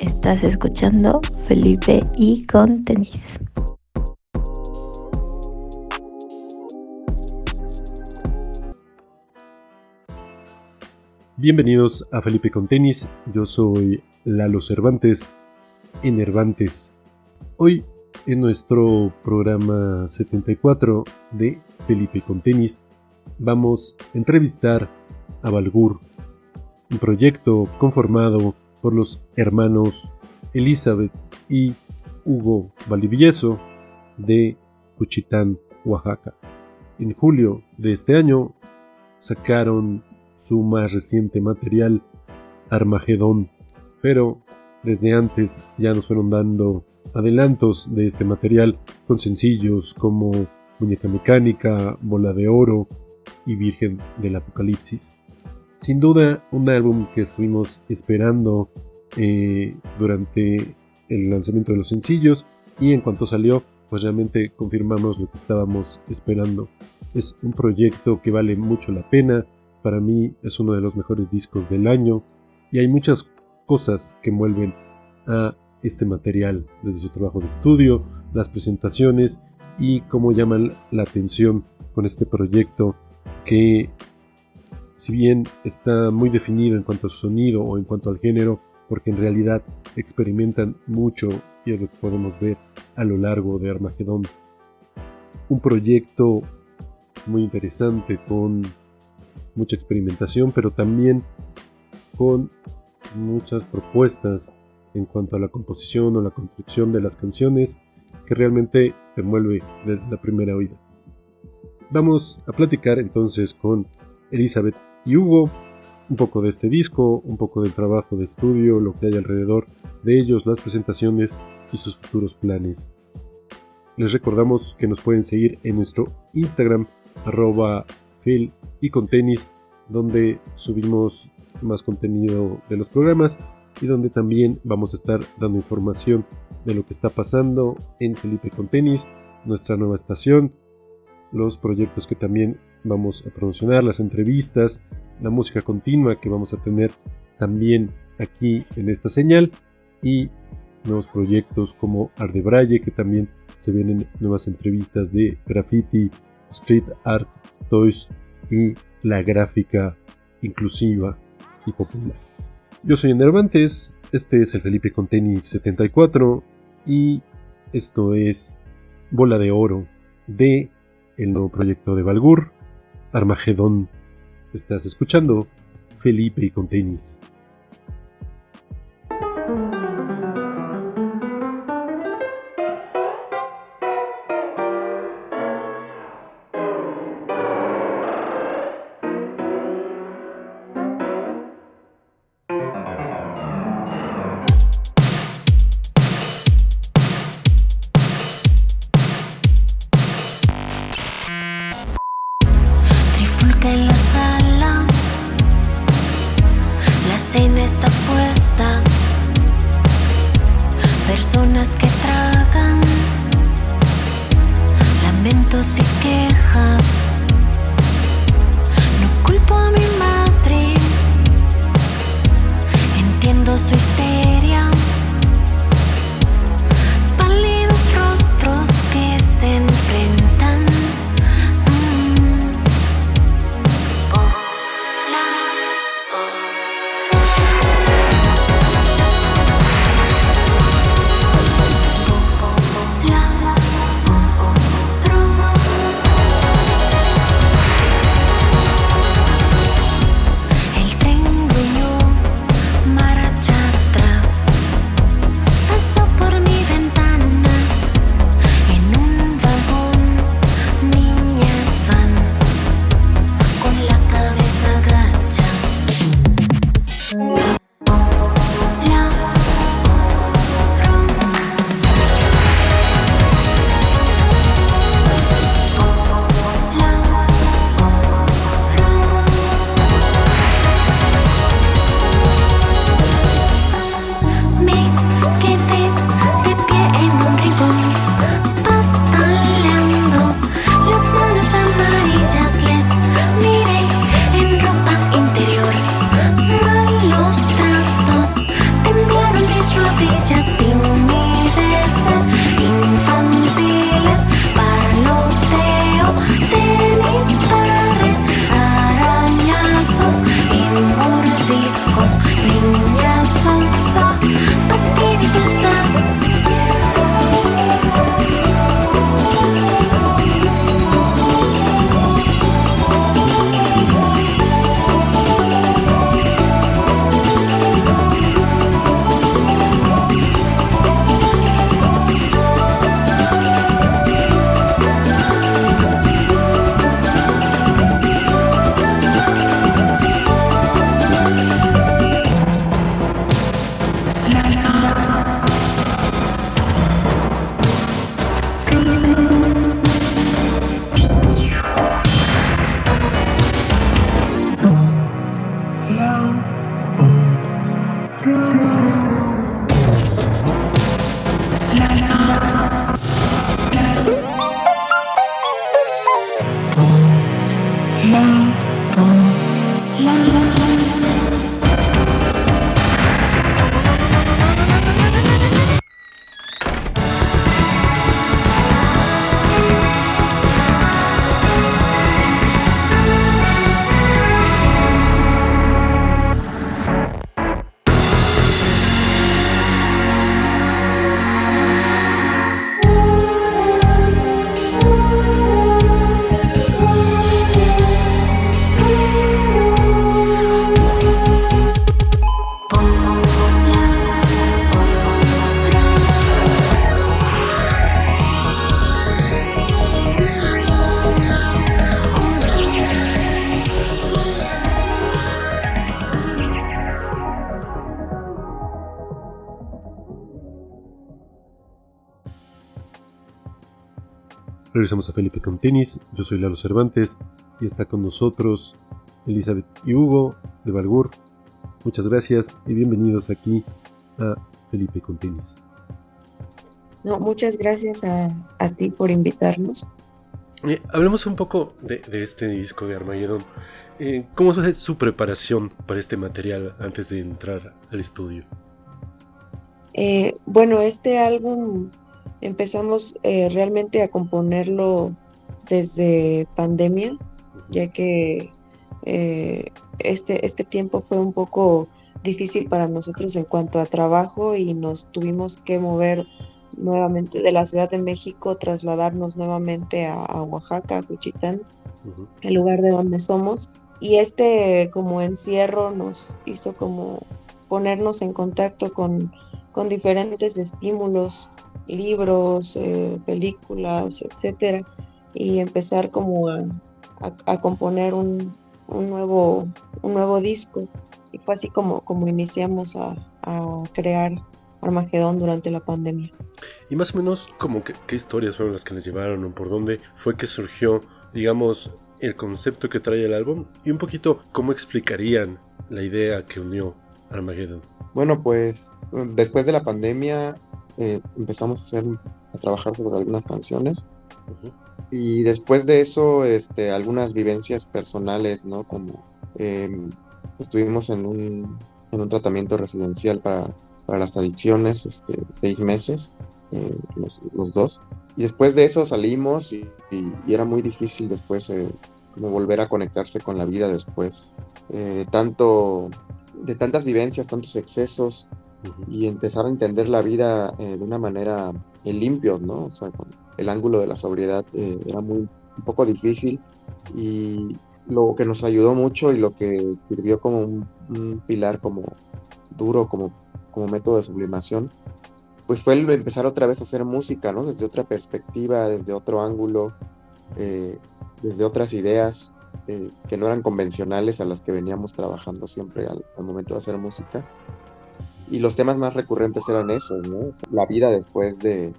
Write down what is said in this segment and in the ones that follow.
Estás escuchando Felipe y con tenis. Bienvenidos a Felipe con tenis. Yo soy Lalo Cervantes, Enervantes. Hoy en nuestro programa 74 de Felipe con tenis vamos a entrevistar a Balgur, un proyecto conformado por los hermanos Elizabeth y Hugo Valdivieso de Cuchitán, Oaxaca. En julio de este año sacaron su más reciente material, Armagedón, pero desde antes ya nos fueron dando adelantos de este material con sencillos como Muñeca Mecánica, Bola de Oro y Virgen del Apocalipsis. Sin duda, un álbum que estuvimos esperando eh, durante el lanzamiento de los sencillos y en cuanto salió, pues realmente confirmamos lo que estábamos esperando. Es un proyecto que vale mucho la pena, para mí es uno de los mejores discos del año y hay muchas cosas que envuelven a este material, desde su trabajo de estudio, las presentaciones y cómo llaman la atención con este proyecto que si bien está muy definido en cuanto a su sonido o en cuanto al género, porque en realidad experimentan mucho y es lo que podemos ver a lo largo de Armagedón. Un proyecto muy interesante con mucha experimentación, pero también con muchas propuestas en cuanto a la composición o la construcción de las canciones que realmente te envuelve desde la primera oída. Vamos a platicar entonces con Elizabeth y Hugo un poco de este disco, un poco del trabajo de estudio, lo que hay alrededor de ellos, las presentaciones y sus futuros planes. Les recordamos que nos pueden seguir en nuestro Instagram arroba fil y con tenis donde subimos más contenido de los programas y donde también vamos a estar dando información de lo que está pasando en Felipe con Tenis, nuestra nueva estación, los proyectos que también vamos a promocionar, las entrevistas, la música continua que vamos a tener también aquí en esta señal y nuevos proyectos como Ardebraille que también se vienen nuevas entrevistas de graffiti, street art, toys y la gráfica inclusiva y popular. Yo soy Enervantes, este es el Felipe con tenis 74 y esto es Bola de Oro de el nuevo proyecto de Balgur, Armagedón. Estás escuchando Felipe y con Regresamos a Felipe con tenis. Yo soy Lalo Cervantes y está con nosotros Elizabeth y Hugo de Balgur. Muchas gracias y bienvenidos aquí a Felipe con tenis. No, muchas gracias a, ti por invitarnos. Eh, hablemos un poco de, este disco de Armageddon. Eh, ¿Cómo es su preparación para este material antes de entrar al estudio? Eh, bueno, este álbum empezamos eh, realmente a componerlo desde pandemia, ya que este, este tiempo fue un poco difícil para nosotros en cuanto a trabajo y nos tuvimos que mover nuevamente de la Ciudad de México, trasladarnos nuevamente a, Oaxaca, a Juchitán, el lugar de donde somos. Y este como encierro nos hizo como ponernos en contacto con, con diferentes estímulos, libros, eh, películas, etcétera, y empezar como a, componer un, un, nuevo, un nuevo disco. Y fue así como, como iniciamos a, a crear Armagedón durante la pandemia. Y más o menos, como que, qué historias fueron las que les llevaron o por dónde fue que surgió, digamos, el concepto que trae el álbum y un poquito cómo explicarían la idea que unió Armageddon. Bueno, pues después de la pandemia eh, empezamos a, hacer, a trabajar sobre algunas canciones y después de eso este, algunas vivencias personales, ¿no? Como em, estuvimos en un, en un tratamiento residencial para para las adicciones, este, seis meses, eh, los, dos. Y después de eso salimos y, era muy difícil después eh, como volver a conectarse con la vida después. Eh, tanto, de tantas vivencias, tantos excesos y empezar a entender la vida de una manera limpio, ¿no? O sea, con el ángulo de la sobriedad era muy, un poco difícil y lo que nos ayudó mucho y lo que sirvió como un, un pilar como duro, como como método de sublimación, pues fue el empezar otra vez a hacer música, ¿no? Desde otra perspectiva, desde otro ángulo, eh, desde otras ideas eh, que no eran convencionales a las que veníamos trabajando siempre al, momento de hacer música. Y los temas más recurrentes eran esos, ¿no? La vida después de,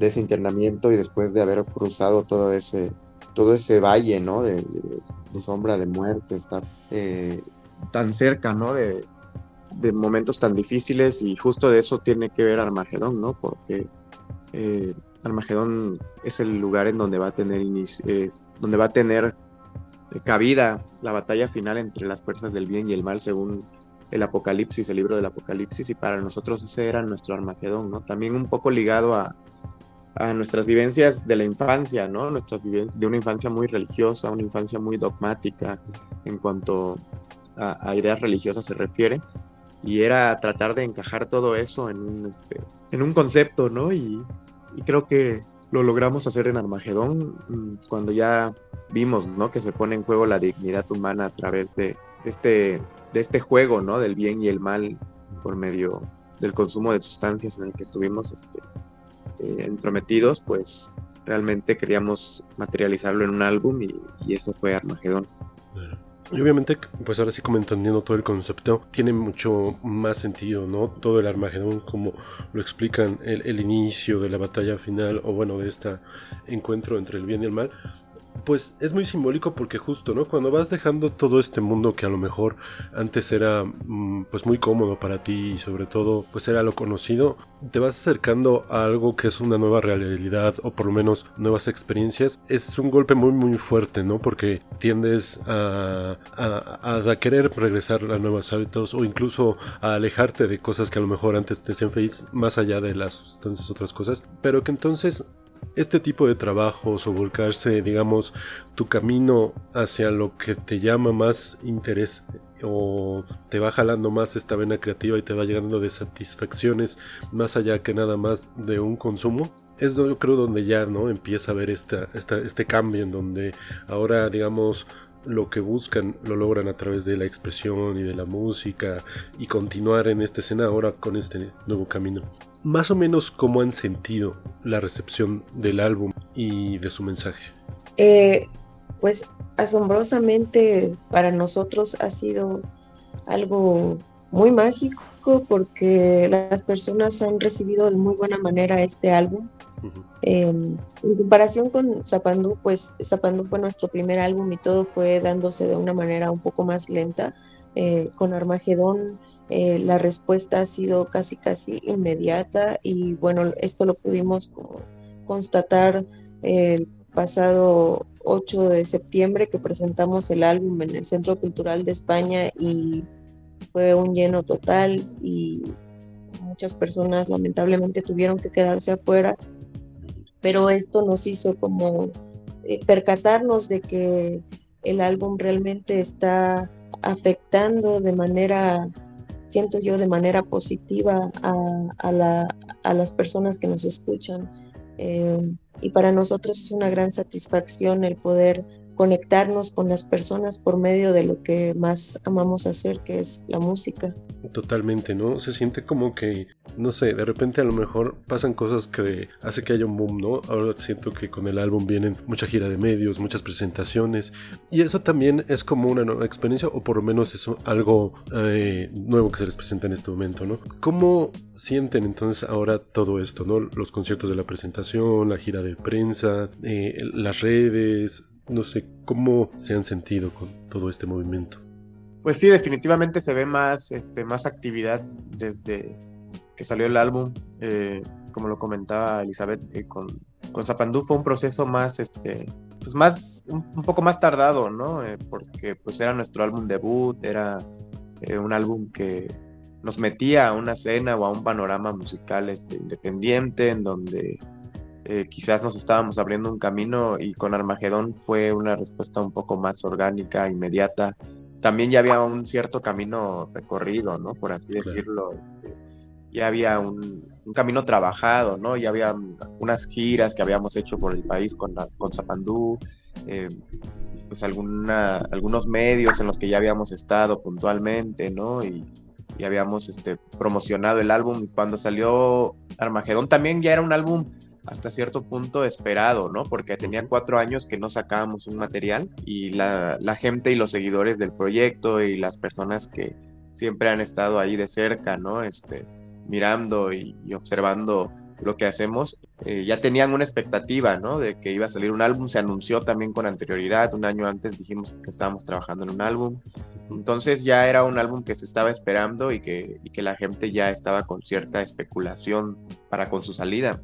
ese internamiento y después de haber cruzado todo ese, todo ese valle, ¿no? De, sombra, de muerte, estar eh, tan cerca, ¿no? De, de momentos tan difíciles y justo de eso tiene que ver Armagedón, ¿no? Porque eh, Armagedón es el lugar en donde va a tener, eh, donde va a tener eh, cabida la batalla final entre las fuerzas del bien y el mal según el Apocalipsis, el libro del Apocalipsis, y para nosotros ese era nuestro Armagedón, ¿no? También un poco ligado a, a nuestras vivencias de la infancia, ¿no? Nuestras vivencias de una infancia muy religiosa, una infancia muy dogmática en cuanto a, ideas religiosas se refiere y era tratar de encajar todo eso en un, este, en un concepto, ¿no? Y, creo que lo logramos hacer en Armagedón mm, cuando ya vimos, ¿no? Que se pone en juego la dignidad humana a través de, este, de este juego, ¿no? Del bien y el mal por medio del consumo de sustancias en el que estuvimos este, eh, entrometidos, pues realmente queríamos materializarlo en un álbum y, y eso fue Armagedón. Y obviamente, pues ahora sí como entendiendo todo el concepto, tiene mucho más sentido, ¿no? Todo el Armagedón, como lo explican el, el inicio de la batalla final, o bueno, de este encuentro entre el bien y el mal, pues es muy simbólico porque justo, ¿no? Cuando vas dejando todo este mundo que a lo mejor antes era mm, pues muy cómodo para ti y sobre todo pues era lo conocido, te vas acercando a algo que es una nueva realidad o por lo menos nuevas experiencias, es un golpe muy muy fuerte, ¿no? Porque tiendes a, a, querer regresar a nuevos hábitos o incluso a alejarte de cosas que a lo mejor antes te hacían feliz más allá de las otras cosas, pero que entonces este tipo de trabajos o volcarse, digamos, tu camino hacia lo que te llama más interés o te va jalando más esta vena creativa y te va llegando de satisfacciones más allá que nada más de un consumo, es yo creo donde ya no empieza a ver esta, este cambio en donde ahora digamos lo que buscan lo logran a través de la expresión y de la música y continuar en esta escena ahora con este nuevo camino más o menos cómo han sentido la recepción del álbum y de su mensaje. Eh, pues asombrosamente para nosotros ha sido algo muy mágico porque las personas han recibido de muy buena manera este álbum. Em, en comparación con Zapandú, pues Zapandú fue nuestro primer álbum y todo fue dándose de una manera un poco más lenta. Eh, con Armagedón eh, la respuesta ha sido casi casi inmediata y bueno, esto lo pudimos constatar el pasado 8 de septiembre que presentamos el álbum en el Centro Cultural de España y fue un lleno total y muchas personas lamentablemente tuvieron que quedarse afuera, pero esto nos hizo como eh, percatarnos de que el álbum realmente está afectando de manera, siento yo, de manera positiva a, las personas que nos escuchan. Eh, y para nosotros es una gran satisfacción el poder conectarnos con las personas por medio de lo que más amamos hacer, que es la música. Totalmente, ¿no? Se siente como que, no sé, de repente a lo mejor pasan cosas que hace que haya un boom, ¿no? Ahora siento que con el álbum vienen mucha gira de medios, muchas presentaciones, y eso también es como una nueva experiencia, o por lo menos es algo eh, nuevo que se les presenta en este momento, ¿no? ¿Cómo sienten entonces ahora todo esto, ¿no? Los conciertos de la presentación, la gira de prensa, eh, las redes, no sé cómo se han sentido con todo este movimiento. Pues sí, definitivamente se ve más, este, más actividad desde que salió el álbum. Eh, como lo comentaba Elizabeth, eh, con, con Zapandú fue un proceso más, este, pues más, un, poco más tardado, ¿no? Eh, porque pues era nuestro álbum debut, era un álbum que nos metía a una escena o a un panorama musical este, independiente en donde eh, quizás nos estábamos abriendo un camino y con Armagedón fue una respuesta un poco más orgánica, inmediata. También ya había un cierto camino recorrido, ¿no? Por así decirlo. Este, ya había un, camino trabajado, ¿no? Ya había unas giras que habíamos hecho por el país con, con Zapandú, eh, pues alguna, algunos medios en los que ya habíamos estado puntualmente, ¿no? Y, y habíamos este, promocionado el álbum. Cuando salió Armagedón también ya era un álbum hasta cierto punto esperado, ¿no? Porque tenía cuatro años que no sacábamos un material y la, gente y los seguidores del proyecto y las personas que siempre han estado ahí de cerca, ¿no? Este, mirando y, observando lo que hacemos, eh, ya tenían una expectativa, ¿no? De que iba a salir un álbum, se anunció también con anterioridad, un año antes dijimos que estábamos trabajando en un álbum, entonces ya era un álbum que se estaba esperando y que, y que la gente ya estaba con cierta especulación para con su salida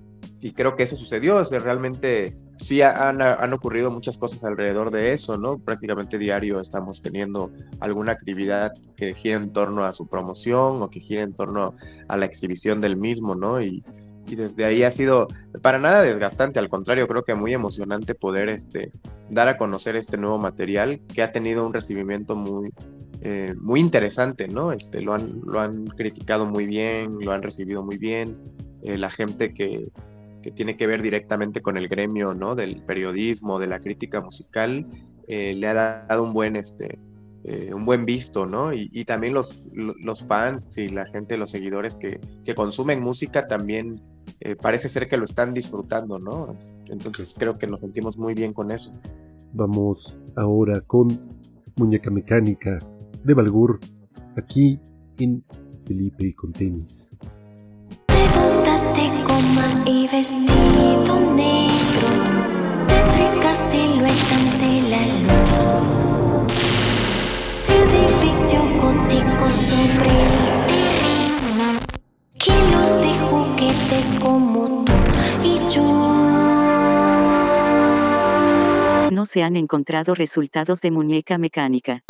y creo que eso sucedió, o sea, realmente sí han, han, ocurrido muchas cosas alrededor de eso, ¿no? Prácticamente diario estamos teniendo alguna actividad que gira en torno a su promoción o que gira en torno a la exhibición del mismo, ¿no? Y, y desde ahí ha sido para nada desgastante, al contrario, creo que muy emocionante poder este, dar a conocer este nuevo material que ha tenido un recibimiento muy, eh, muy interesante, ¿no? Este, lo, han, lo han criticado muy bien, lo han recibido muy bien, eh, la gente que, que tiene que ver directamente con el gremio, ¿no? Del periodismo, de la crítica musical, eh, le ha dado un buen, este, eh, un buen visto, ¿no? Y, también los, los, fans y la gente, los seguidores que, que consumen música también eh, parece ser que lo están disfrutando, ¿no? Entonces creo que nos sentimos muy bien con eso. Vamos ahora con Muñeca Mecánica de Balgur, aquí en Felipe y con tenis de goma y vestido negro, tétrica silueta ante la luz. Edificio gótico sobre kilos de juguetes como tú y yo. No se han encontrado resultados de muñeca mecánica.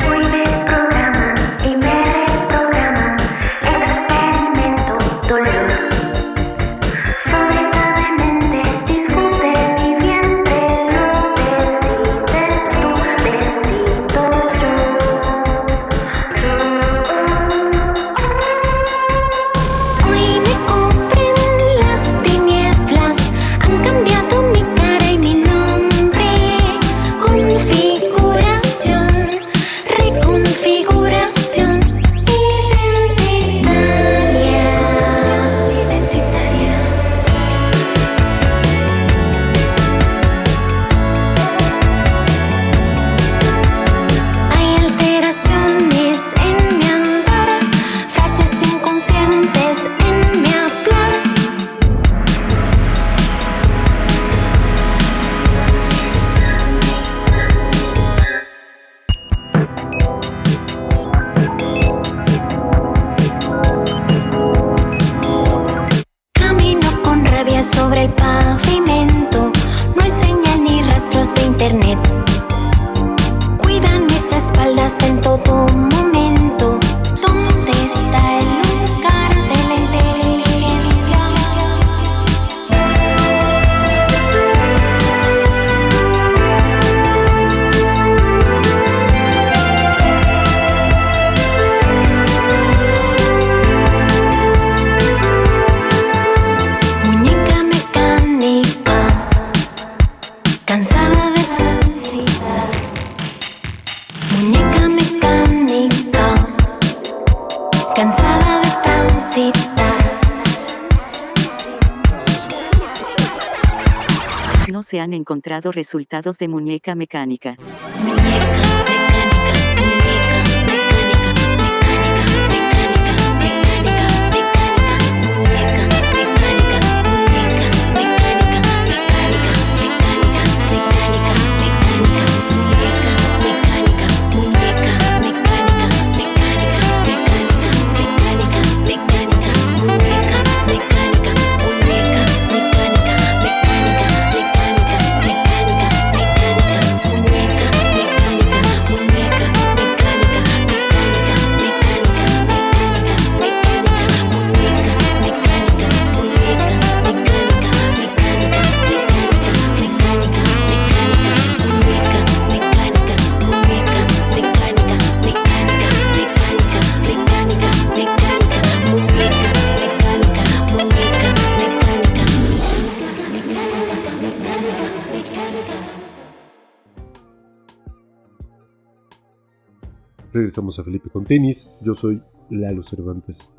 Se han encontrado resultados de muñeca mecánica. Regresamos a Felipe con tenis. Yo soy Lalo Cervantes.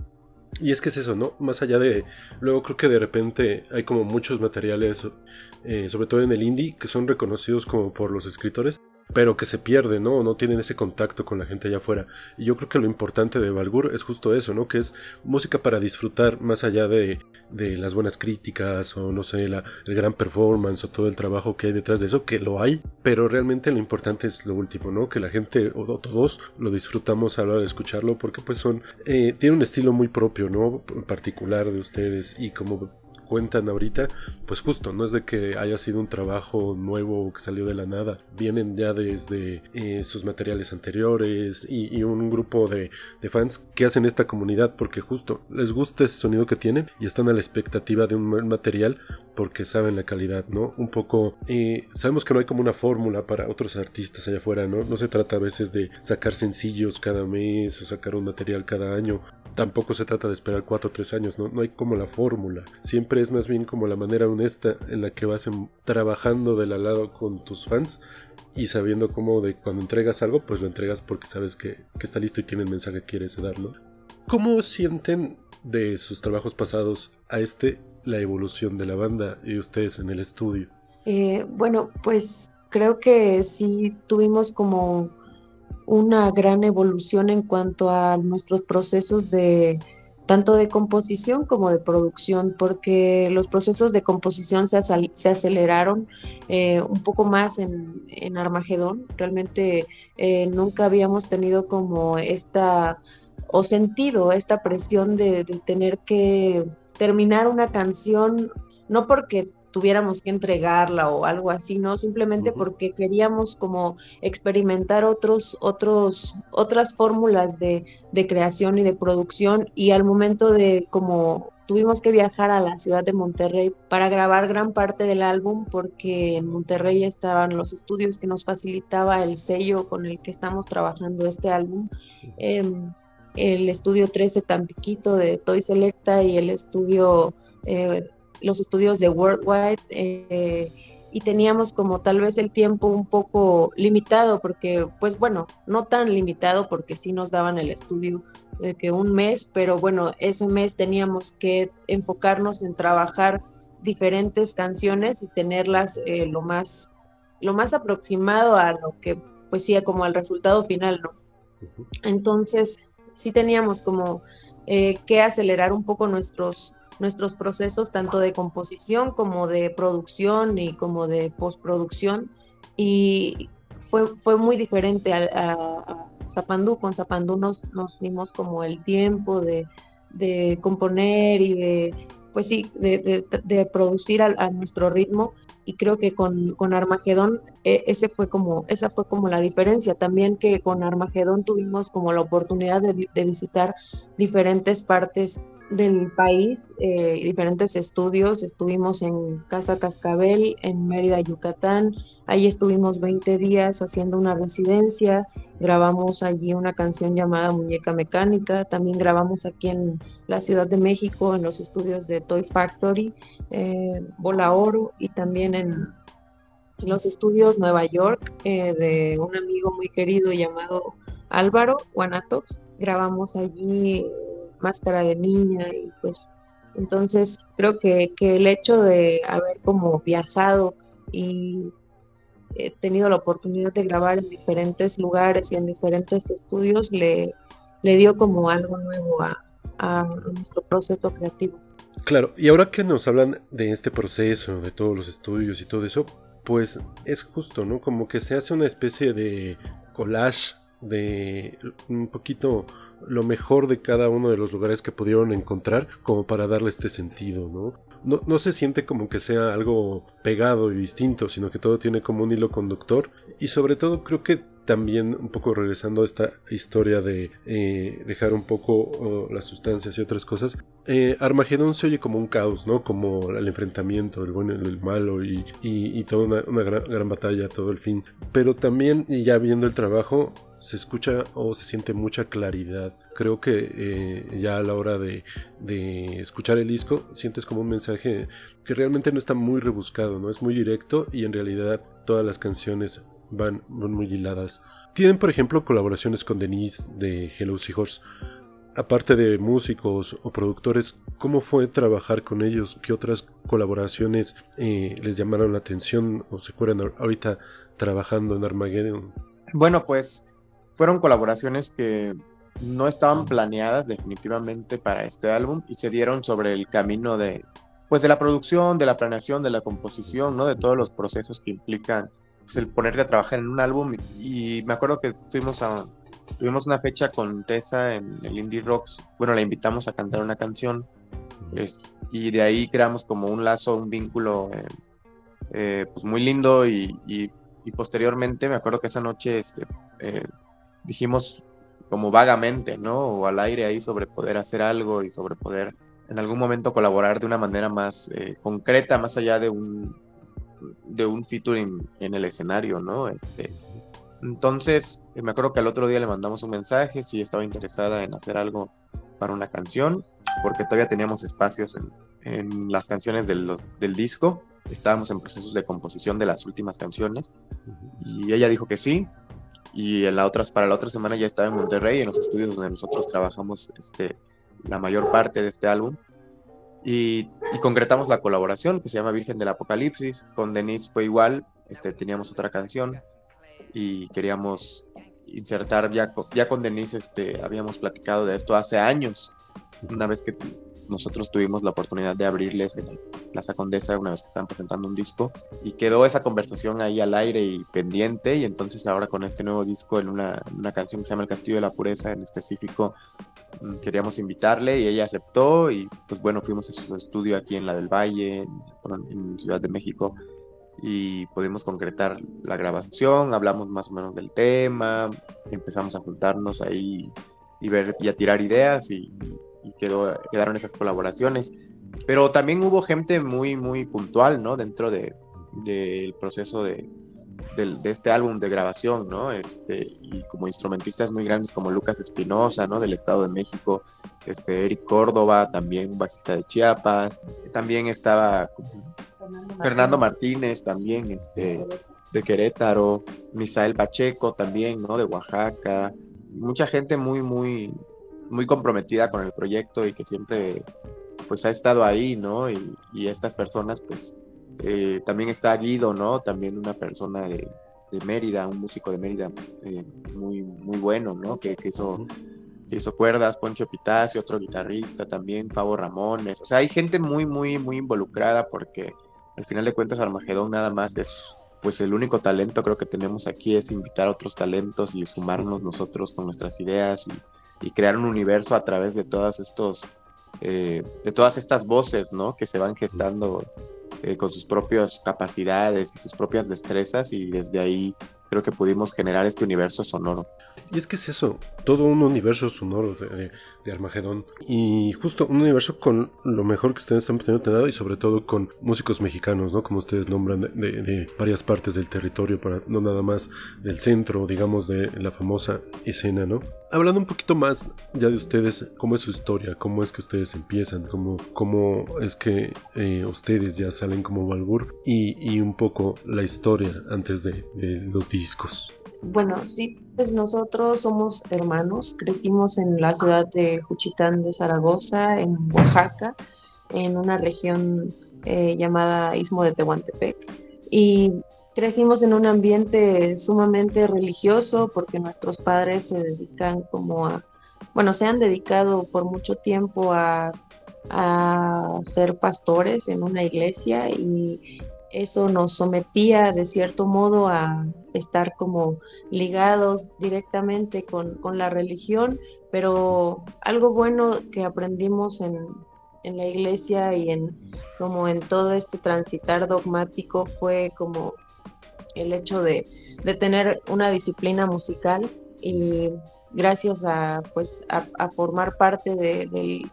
Y es que es eso, ¿no? Más allá de... Luego creo que de repente hay como muchos materiales, eh, sobre todo en el indie, que son reconocidos como por los escritores, pero que se pierden, ¿no? No tienen ese contacto con la gente allá afuera. Y yo creo que lo importante de Balgur es justo eso, ¿no? Que es música para disfrutar más allá de, de las buenas críticas o no sé, la, el gran performance o todo el trabajo que hay detrás de eso, que lo hay, pero realmente lo importante es lo último, ¿no? Que la gente o, o todos lo disfrutamos a la hora de escucharlo porque pues son, eh, tiene un estilo muy propio, ¿no? En particular de ustedes y como cuentan ahorita, pues justo, no es de que haya sido un trabajo nuevo que salió de la nada, vienen ya desde eh, sus materiales anteriores y, un grupo de, de, fans que hacen esta comunidad porque justo les gusta ese sonido que tienen y están a la expectativa de un material porque saben la calidad, ¿no? Un poco, eh, sabemos que no hay como una fórmula para otros artistas allá afuera, ¿no? No se trata a veces de sacar sencillos cada mes o sacar un material cada año, tampoco se trata de esperar 4 o 3 años, ¿no? no hay como la fórmula. Siempre es más bien como la manera honesta en la que vas en, trabajando de la lado con tus fans y sabiendo cómo de cuando entregas algo, pues lo entregas porque sabes que, que está listo y tiene el mensaje que quieres darlo. ¿Cómo sienten de sus trabajos pasados a este la evolución de la banda y ustedes en el estudio? Eh, bueno, pues creo que sí tuvimos como una gran evolución en cuanto a nuestros procesos de tanto de composición como de producción, porque los procesos de composición se, aceleraron eh, un poco más en, en Armagedón. Realmente eh, nunca habíamos tenido como esta o sentido esta presión de tener que terminar una canción, no porque tuviéramos que entregarla o algo así, ¿no? Simplemente uh -huh. porque queríamos como experimentar otros, otros, otras fórmulas de, de, creación y de producción y al momento de como tuvimos que viajar a la ciudad de Monterrey para grabar gran parte del álbum porque en Monterrey estaban los estudios que nos facilitaba el sello con el que estamos trabajando este álbum. Eh, el estudio 13 Tampiquito de Toy Selecta y el estudio eh, los estudios de Worldwide eh, y teníamos como tal vez el tiempo un poco limitado porque pues bueno, no tan limitado porque sí nos daban el estudio de que un mes, pero bueno, ese mes teníamos que enfocarnos en trabajar diferentes canciones y tenerlas eh, lo más lo más aproximado a lo que pues sí como al resultado final, ¿no? Entonces sí teníamos como eh, que acelerar un poco nuestros nuestros procesos tanto de composición como de producción y como de postproducción. Y fue, fue muy diferente a, a, Zapandú, con Zapandú nos, nos dimos como el tiempo de, de componer y de, pues sí, de, de, producir a, nuestro ritmo. Y creo que con, con Armagedón eh, ese fue como, esa fue como la diferencia. También que con Armagedón tuvimos como la oportunidad de, de visitar diferentes partes del país, eh, diferentes estudios. Estuvimos en Casa Cascabel, en Mérida, Yucatán. Ahí estuvimos 20 días haciendo una residencia. Grabamos allí una canción llamada Muñeca Mecánica. También grabamos aquí en la Ciudad de México, en los estudios de Toy Factory, eh, Bola Oro y también en los estudios Nueva York eh, de un amigo muy querido llamado Álvaro Guanatox. Grabamos allí máscara de niña y pues entonces creo que, que el hecho de haber como viajado y he tenido la oportunidad de grabar en diferentes lugares y en diferentes estudios le, le dio como algo nuevo a, a nuestro proceso creativo. Claro, y ahora que nos hablan de este proceso, de todos los estudios y todo eso, pues es justo, ¿no? Como que se hace una especie de collage de un poquito lo mejor de cada uno de los lugares que pudieron encontrar como para darle este sentido, ¿no? No, no, se siente como que sea algo pegado y distinto, sino que todo tiene como un hilo conductor y sobre todo creo que también un poco regresando a esta historia de eh, dejar un poco las sustancias y otras cosas, eh, Armagedón se oye como un caos, ¿no? Como el enfrentamiento, el bueno y el malo y, y, toda una, gran, gran, batalla, todo el fin. Pero también, ya viendo el trabajo, se escucha o se siente mucha claridad. Creo que eh, ya a la hora de, de, escuchar el disco sientes como un mensaje que realmente no está muy rebuscado, ¿no? Es muy directo y en realidad todas las canciones van, muy hiladas. Tienen, por ejemplo, colaboraciones con Denise de Hello Seahorse. Aparte de músicos o productores, ¿cómo fue trabajar con ellos? ¿Qué otras colaboraciones eh, les llamaron la atención o se acuerdan ahorita trabajando en Armageddon? Bueno, pues fueron colaboraciones que no estaban planeadas definitivamente para este álbum y se dieron sobre el camino de pues de la producción, de la planeación, de la composición, ¿no? De todos los procesos que implican pues, el ponerte a trabajar en un álbum. Y me acuerdo que fuimos a, tuvimos una fecha con Tessa en el Indie Rocks. Bueno, la invitamos a cantar una canción. y de ahí creamos como un lazo, un vínculo eh, eh, pues muy lindo. Y, y, posteriormente me acuerdo que esa noche este, eh, dijimos como vagamente, ¿no? O al aire ahí sobre poder hacer algo y sobre poder en algún momento colaborar de una manera más concreta, más allá de un, de un featuring en el escenario, ¿no? Este, entonces, eh, me acuerdo que al otro día le mandamos un mensaje si estaba interesada en hacer algo para una canción, porque todavía teníamos espacios en, las canciones del, del, disco, estábamos en procesos de composición de las últimas canciones, y ella dijo que sí, y en la otras, para la otra semana ya estaba en Monterrey, en los estudios donde nosotros trabajamos este, la mayor parte de este álbum, y, concretamos la colaboración que se llama Virgen del Apocalipsis. Con Denise fue igual, este, teníamos otra canción y queríamos insertar, ya, ya con Denise este, habíamos platicado de esto hace años, una vez que nosotros tuvimos la oportunidad de abrirles en Plaza Condesa una vez que estaban presentando un disco y quedó esa conversación ahí al aire y pendiente y entonces ahora con este nuevo disco en una, una canción que se llama El Castillo de la Pureza en específico mm, queríamos invitarle y ella aceptó y pues bueno fuimos a su estudio aquí en la del Valle en, en Ciudad de México y pudimos concretar la grabación, hablamos más o menos del tema, empezamos a juntarnos ahí y ver y a tirar ideas y y quedó, quedaron esas colaboraciones. Pero también hubo gente muy, muy puntual, ¿no? Dentro del de, proceso de, de, este álbum de grabación, ¿no? Este, y como instrumentistas muy grandes como Lucas Espinosa, ¿no? Del Estado de México, este, Eric Córdoba, también un bajista de Chiapas, también estaba Fernando Martínez, también, este, de Querétaro, Misael Pacheco también, ¿no? De Oaxaca, mucha gente muy, muy, muy comprometida con el proyecto y que siempre pues ha estado ahí, ¿no? Y, y estas personas pues eh, también está Guido, ¿no? También una persona de, de Mérida, un músico de Mérida eh, muy, muy bueno, ¿no? Que, que hizo, hizo cuerdas, Poncho Pitacio, otro guitarrista también, Fabo Ramones, o sea, hay gente muy, muy, muy involucrada porque al final de cuentas Armagedón nada más es pues el único talento creo que tenemos aquí es invitar a otros talentos y sumarnos nosotros con nuestras ideas y, y crear un universo a través de todas estos eh, de todas estas voces ¿no? que se van gestando eh, con sus propias capacidades y sus propias destrezas y desde ahí creo que pudimos generar este universo sonoro. Y es que es eso, todo un universo sonoro Armagedón. Y justo un universo con lo mejor que ustedes han tenido y sobre todo con músicos mexicanos, ¿no? Como ustedes nombran, de, de, varias partes del territorio, para no nada más del centro, digamos, de la famosa escena, ¿no? Hablando un poquito más ya de ustedes, ¿cómo es su historia? ¿Cómo es que ustedes empiezan? ¿Cómo, cómo es que eh, ustedes ya salen como Balbur? Y, y, un poco la historia antes de, de los discos. Bueno, sí, pues nosotros somos hermanos, crecimos en la ciudad de Juchitán de Zaragoza, en Oaxaca, en una región eh, llamada Istmo de Tehuantepec. Y crecimos en un ambiente sumamente religioso porque nuestros padres se dedican como a, bueno, se han dedicado por mucho tiempo a, a ser pastores en una iglesia y eso nos sometía de cierto modo a estar como ligados directamente con, la religión, pero algo bueno que aprendimos en, la iglesia y en como en todo este transitar dogmático fue como el hecho de, tener una disciplina musical y gracias a pues a, formar parte del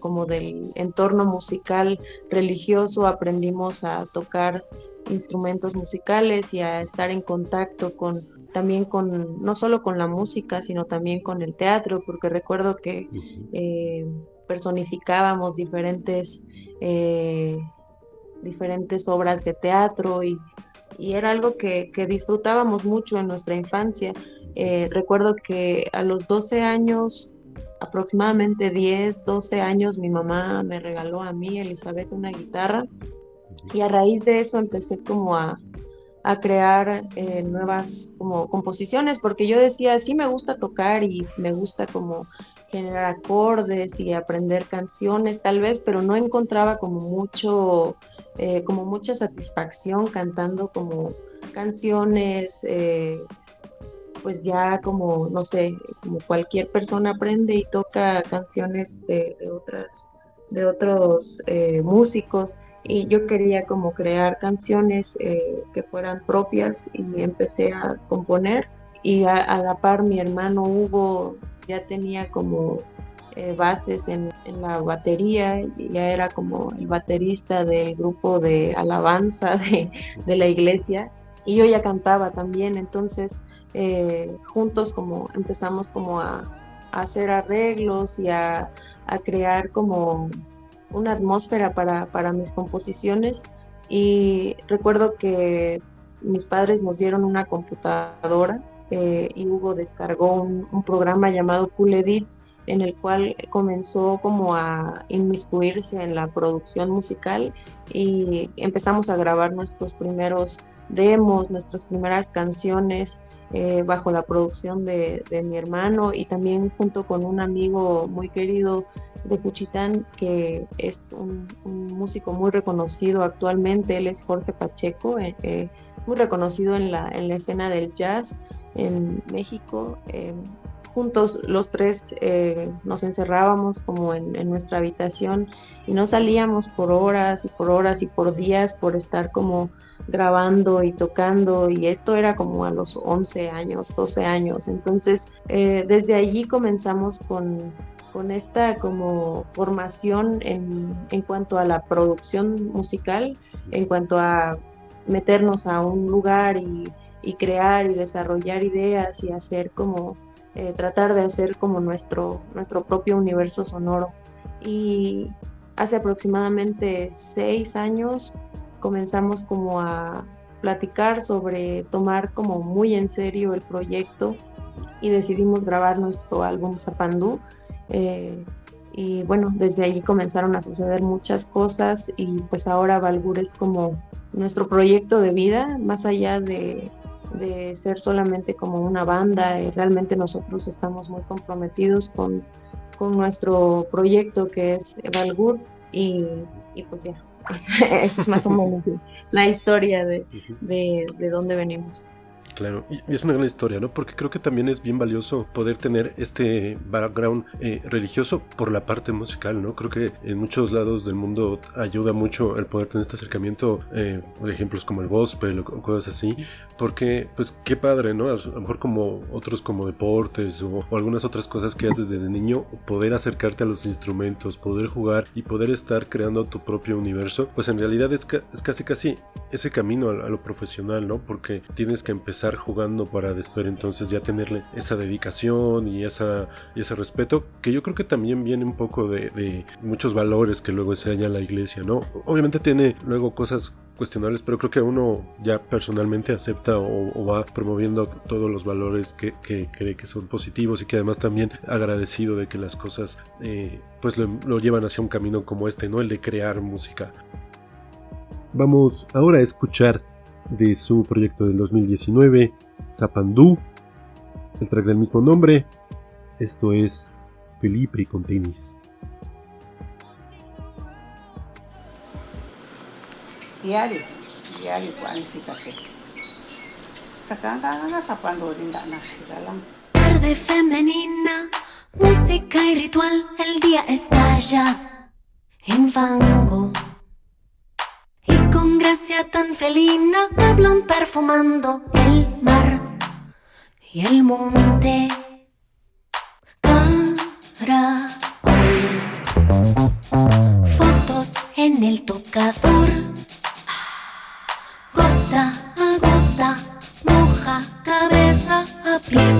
como del entorno musical religioso, aprendimos a tocar instrumentos musicales y a estar en contacto con también con no solo con la música sino también con el teatro porque recuerdo que eh, personificábamos diferentes eh, diferentes obras de teatro y, era algo que, disfrutábamos mucho en nuestra infancia. Eh, recuerdo que a los 12 años aproximadamente 10, 12 años mi mamá me regaló a mí, Elizabeth, una guitarra. Y a raíz de eso empecé como a, crear eh, nuevas como composiciones porque yo decía, sí me gusta tocar y me gusta como generar acordes y aprender canciones tal vez, pero no encontraba como mucho, eh, como mucha satisfacción cantando como canciones, eh, pues ya como, no sé, como cualquier persona aprende y toca canciones de, otras, de otros eh, músicos. Y yo quería como crear canciones eh, que fueran propias y empecé a componer. Y a, la par mi hermano Hugo ya tenía como eh, bases en, la batería, ya era como el baterista del grupo de alabanza de, de la iglesia. Y yo ya cantaba también, entonces eh, juntos como empezamos como a, hacer arreglos y a, crear como una atmósfera para, mis composiciones. Y recuerdo que mis padres nos dieron una computadora eh, y Hugo descargó un, programa llamado Cool Edit en el cual comenzó como a inmiscuirse en la producción musical y empezamos a grabar nuestros primeros demos, nuestras primeras canciones eh, bajo la producción de, mi hermano y también junto con un amigo muy querido de Cuchitán, que es un, músico muy reconocido actualmente, él es Jorge Pacheco, eh, eh, muy reconocido en la, en la escena del jazz en México. Juntos los tres nos encerrábamos como en, nuestra habitación y no salíamos por horas y por horas y por días por estar como grabando y tocando y esto era como a los 11 años, 12 años. Entonces, eh, desde allí comenzamos con, con esta como formación en, en, cuanto a la producción musical, en cuanto a meternos a un lugar y crear y desarrollar ideas y hacer como, eh, tratar de hacer como nuestro, nuestro propio universo sonoro. Y hace aproximadamente seis años comenzamos como a platicar sobre tomar como muy en serio el proyecto y decidimos grabar nuestro álbum Zapandú. Eh, y bueno, desde ahí comenzaron a suceder muchas cosas y pues ahora Valgur es como nuestro proyecto de vida, más allá de, de ser solamente como una banda, eh, realmente nosotros estamos muy comprometidos con, con nuestro proyecto que es Valgur y, y pues ya, esa es más o menos la historia de, de, de dónde venimos. Claro, y es una gran historia, ¿no? Porque creo que también es bien valioso poder tener este background eh, religioso por la parte musical, ¿no? Creo que en muchos lados del mundo ayuda mucho el poder tener este acercamiento, eh, ejemplos como el gospel o cosas así, porque pues qué padre, ¿no? A lo mejor como otros como deportes o, algunas otras cosas que haces desde niño, poder acercarte a los instrumentos, poder jugar y poder estar creando tu propio universo, pues en realidad es, es casi casi ese camino a, a lo profesional, ¿no? Porque tienes que empezar jugando para después entonces ya tenerle esa dedicación y, esa, ese respeto, que yo creo que también viene un poco de, muchos valores que luego enseña la iglesia, ¿no? Obviamente tiene luego cosas cuestionables, pero creo que uno ya personalmente acepta o, va promoviendo todos los valores que, cree que son positivos y que además también agradecido de que las cosas eh, pues lo, lo, llevan hacia un camino como este, ¿no? El de crear música. Vamos ahora a escuchar de su proyecto del 2019, Zapandú, el track del mismo nombre. Esto es Felipe con tenis. Diario, diario. Sacanga zapando linda lang. Tarde femenina, música y ritual, el día estalla en fango gracia tan felina hablan perfumando el mar y el monte. Caracol, fotos en el tocador, gota a gota, moja cabeza a pies.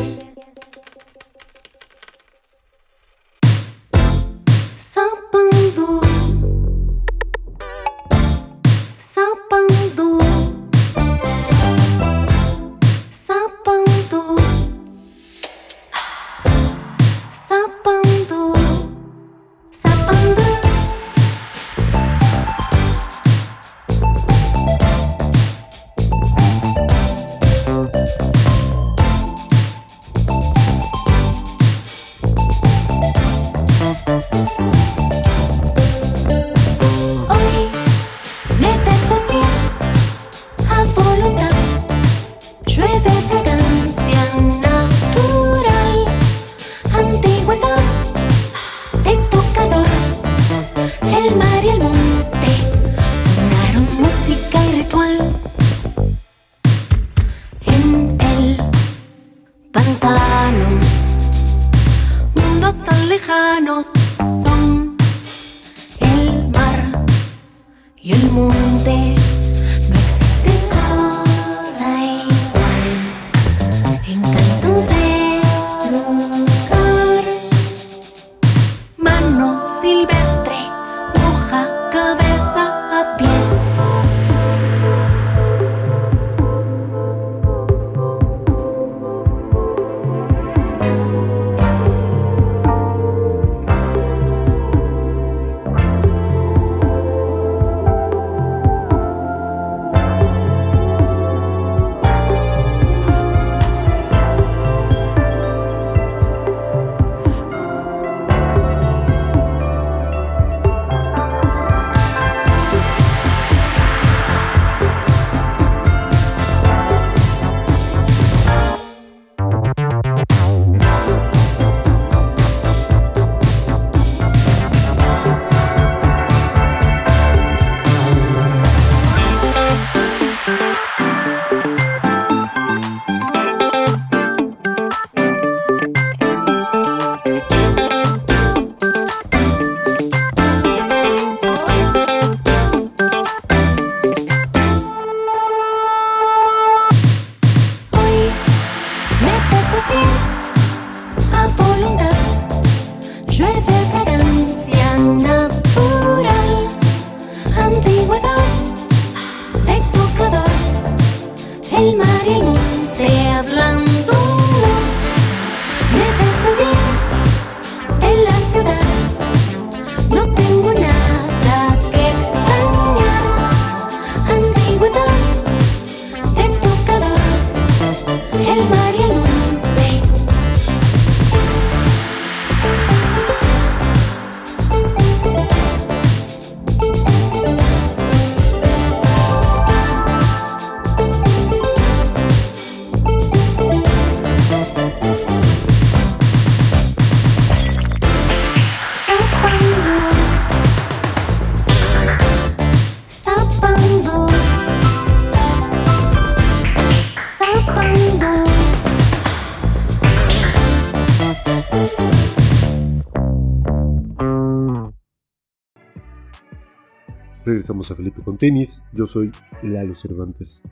Regresamos a Felipe con tenis. Yo soy Lalo Cervantes.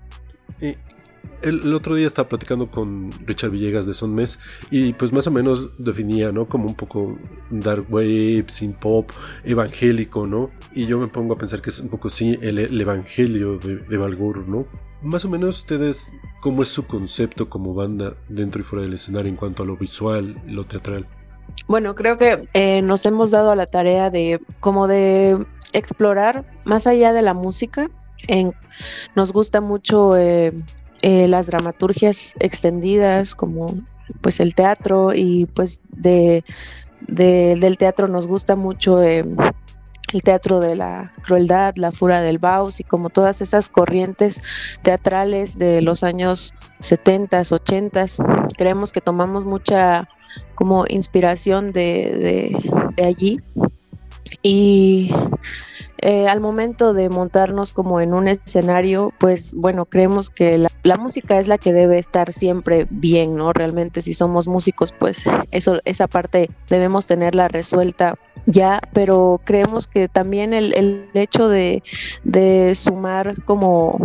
El, otro día estaba platicando con Richard Villegas de Son Mes y pues más o menos definía, ¿no? Como un poco dark wave, sin pop, evangélico, ¿no? Y yo me pongo a pensar que es un poco sí el, evangelio de, de Balgur, ¿no? Más o menos ustedes, ¿cómo es su concepto como banda dentro y fuera del escenario en cuanto a lo visual, lo teatral? Bueno, creo que eh, nos hemos dado a la tarea de como de explorar más allá de la música. En, nos gusta mucho eh, eh, las dramaturgias extendidas como pues el teatro y pues de, del teatro nos gusta mucho el teatro de la crueldad, la fura del Baus y como todas esas corrientes teatrales de los años 70, 80, creemos que tomamos mucha como inspiración de, allí y eh, al momento de montarnos como en un escenario, pues bueno, creemos que la, la, música es la que debe estar siempre bien, ¿no? Realmente si somos músicos, pues eso, esa parte debemos tenerla resuelta ya, pero creemos que también el, hecho de, sumar como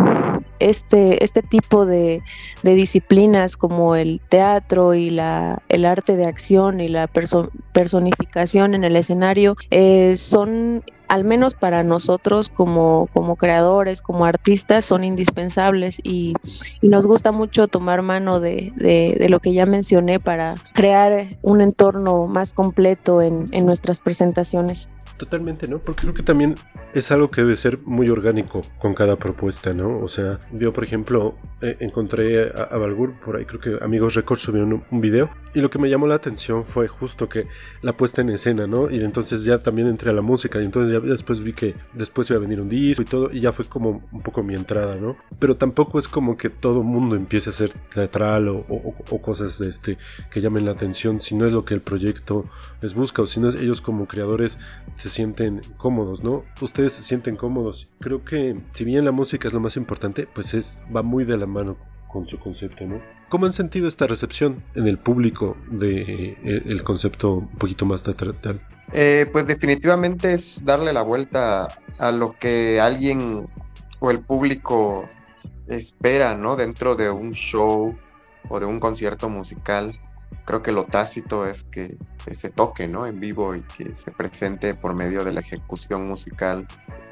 este, este tipo de, disciplinas como el teatro y la, el arte de acción y la personificación en el escenario eh, son al menos para nosotros como, como creadores, como artistas, son indispensables y, nos gusta mucho tomar mano de, de, lo que ya mencioné para crear un entorno más completo en, en nuestras presentaciones. Totalmente, ¿no? Porque creo que también es algo que debe ser muy orgánico con cada propuesta, ¿no? O sea, yo, por ejemplo, eh, encontré a, a, Balgur, por ahí creo que Amigos Records subieron un, video, y lo que me llamó la atención fue justo que la puesta en escena, ¿no? Y entonces ya también entré a la música, y entonces ya después vi que después iba a venir un disco y todo, y ya fue como un poco mi entrada, ¿no? Pero tampoco es como que todo mundo empiece a ser teatral o, o, o cosas de este, que llamen la atención, si no es lo que el proyecto les busca, o si no es ellos como creadores se sienten cómodos, ¿no? Ustedes se sienten cómodos. Creo que si bien la música es lo más importante, pues es va muy de la mano con su concepto, ¿no? ¿Cómo han sentido esta recepción en el público de eh, el concepto un poquito más teatral? Eh, pues definitivamente es darle la vuelta a lo que alguien o el público espera, ¿no? Dentro de un show o de un concierto musical creo que lo tácito es que, se toque, ¿no? En vivo y que se presente por medio de la ejecución musical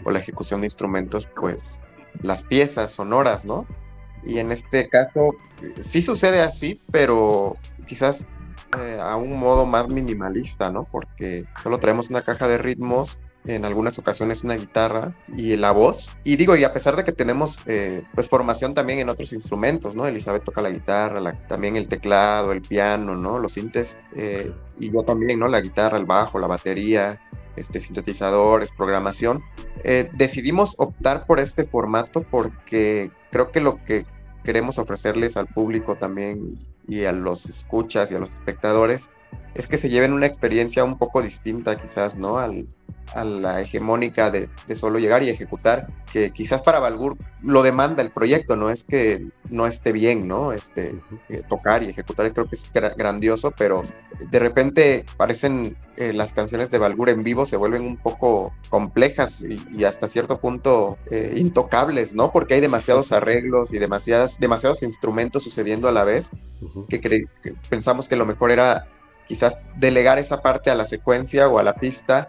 o la ejecución de instrumentos, pues las piezas sonoras, ¿no? Y en este caso sí sucede así, pero quizás eh, a un modo más minimalista, ¿no? Porque solo traemos una caja de ritmos en algunas ocasiones una guitarra y la voz. Y digo, y a pesar de que tenemos eh, pues formación también en otros instrumentos, ¿no? Elizabeth toca la guitarra, también el teclado, el piano, ¿no? Los sintes, eh, y yo también, ¿no? La guitarra, el bajo, la batería, este, sintetizadores, programación. Eh, decidimos optar por este formato porque creo que lo que queremos ofrecerles al público también y a los escuchas y a los espectadores es que se lleven una experiencia un poco distinta quizás, ¿no? Al, a la hegemónica de, solo llegar y ejecutar, que quizás para Balgur lo demanda el proyecto, no es que no esté bien, ¿no? Este, eh, tocar y ejecutar creo que es grandioso, pero de repente parecen eh, las canciones de Balgur en vivo se vuelven un poco complejas y, hasta cierto punto eh, intocables, ¿no? Porque hay demasiados arreglos y demasiadas, demasiados instrumentos sucediendo a la vez que, que pensamos que lo mejor era quizás delegar esa parte a la secuencia o a la pista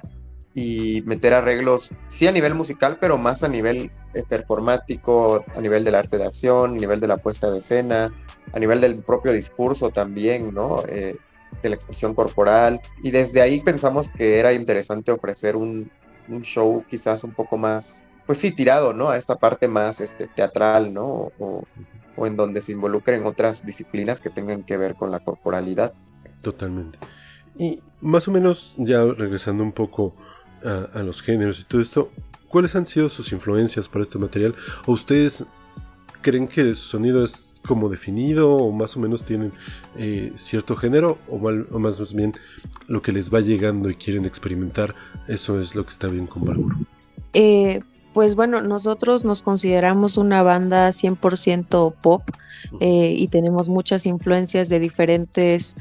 y meter arreglos, sí a nivel musical, pero más a nivel eh, performático, a nivel del arte de acción, a nivel de la puesta de escena, a nivel del propio discurso también, ¿no? Eh, de la expresión corporal. Y desde ahí pensamos que era interesante ofrecer un, un, show quizás un poco más, pues sí, tirado, ¿no? A esta parte más este, teatral, ¿no? O, o en donde se involucren otras disciplinas que tengan que ver con la corporalidad. Totalmente. Y más o menos, ya regresando un poco a, los géneros y todo esto, ¿cuáles han sido sus influencias para este material? ¿O ustedes creen que su sonido es como definido o más o menos tienen eh, cierto género o, más bien lo que les va llegando y quieren experimentar, eso es lo que está bien con Balbur? Eh, pues bueno, nosotros nos consideramos una banda 100% pop eh, y tenemos muchas influencias de diferentes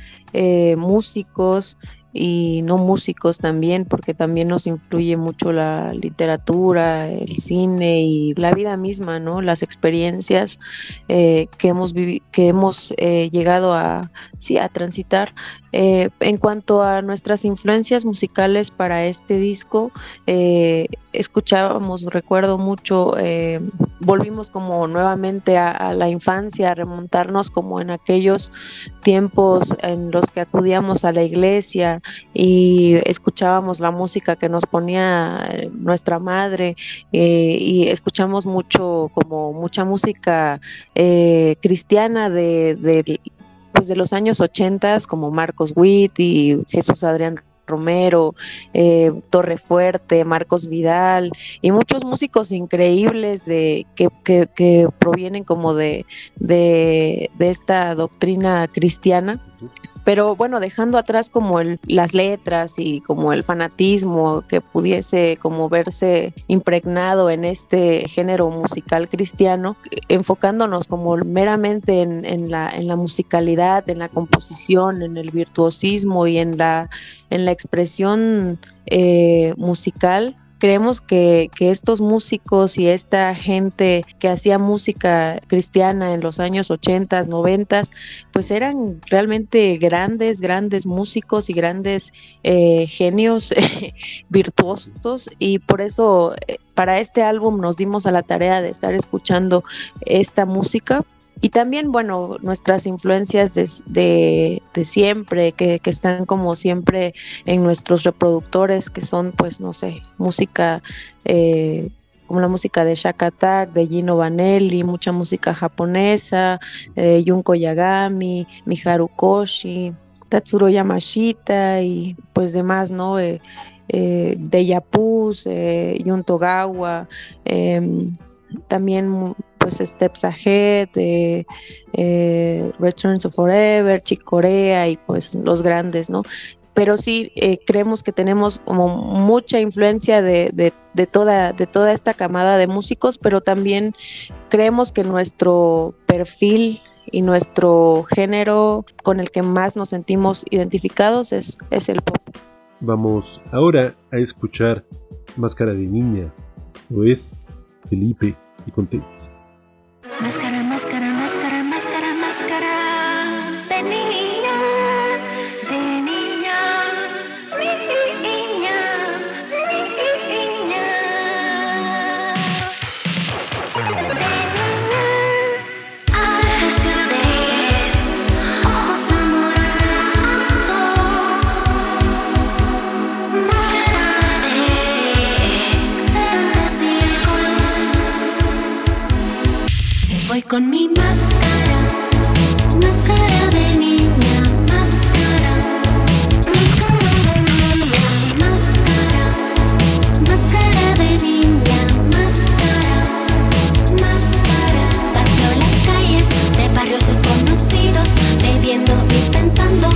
músicos y no músicos también, porque también nos influye mucho la literatura, el cine y la vida misma, ¿no? Las experiencias eh, que hemos, que hemos eh, llegado a, sí, a transitar. Eh, en cuanto a nuestras influencias musicales para este disco, escuchábamos, recuerdo mucho, volvimos como nuevamente a, la infancia, a remontarnos como en aquellos tiempos en los que acudíamos a la iglesia, y escuchábamos la música que nos ponía eh, nuestra madre eh, y escuchamos mucho como mucha música eh, cristiana de, de, pues de los años 80 como Marcos Witt y Jesús Adrián Romero, eh, Torre Fuerte, Marcos Vidal y muchos músicos increíbles de, que, que, provienen como de, de, de, esta doctrina cristiana pero bueno, dejando atrás como el, las letras y como el fanatismo que pudiese como verse impregnado en este género musical cristiano, enfocándonos como meramente en, la musicalidad, en la composición, en el virtuosismo y en la, en la expresión eh, musical, creemos que, estos músicos y esta gente que hacía música cristiana en los años 80, 90, pues eran realmente grandes, grandes músicos y grandes eh, genios virtuosos. Y por eso eh, para este álbum nos dimos a la tarea de estar escuchando esta música y también, bueno, nuestras influencias de, de, siempre, que, están como siempre en nuestros reproductores, que son, pues, no sé, música, eh, como la música de Shakatak, de Gino Vanelli, mucha música japonesa, eh, Junko Yagami, Miharu Koshi, Tatsuro Yamashita y pues demás, ¿no? Eh, eh de Yapuz, eh, Yuntogawa, em, también pues Steps Ahead, eh, eh, of Forever, Chick Corea y pues los grandes, ¿no? Pero sí eh, creemos que tenemos como mucha influencia de, de, toda, de toda esta camada de músicos, pero también creemos que nuestro perfil y nuestro género con el que más nos sentimos identificados es, es el pop. Vamos ahora a escuchar Máscara de Niña, o es Felipe y Contenis. Máscara, máscara, máscara, Voy con mi máscara, máscara de niña, máscara, máscara, máscara de niña, máscara, máscara. Pateo las calles de barrios desconocidos, bebiendo y pensando,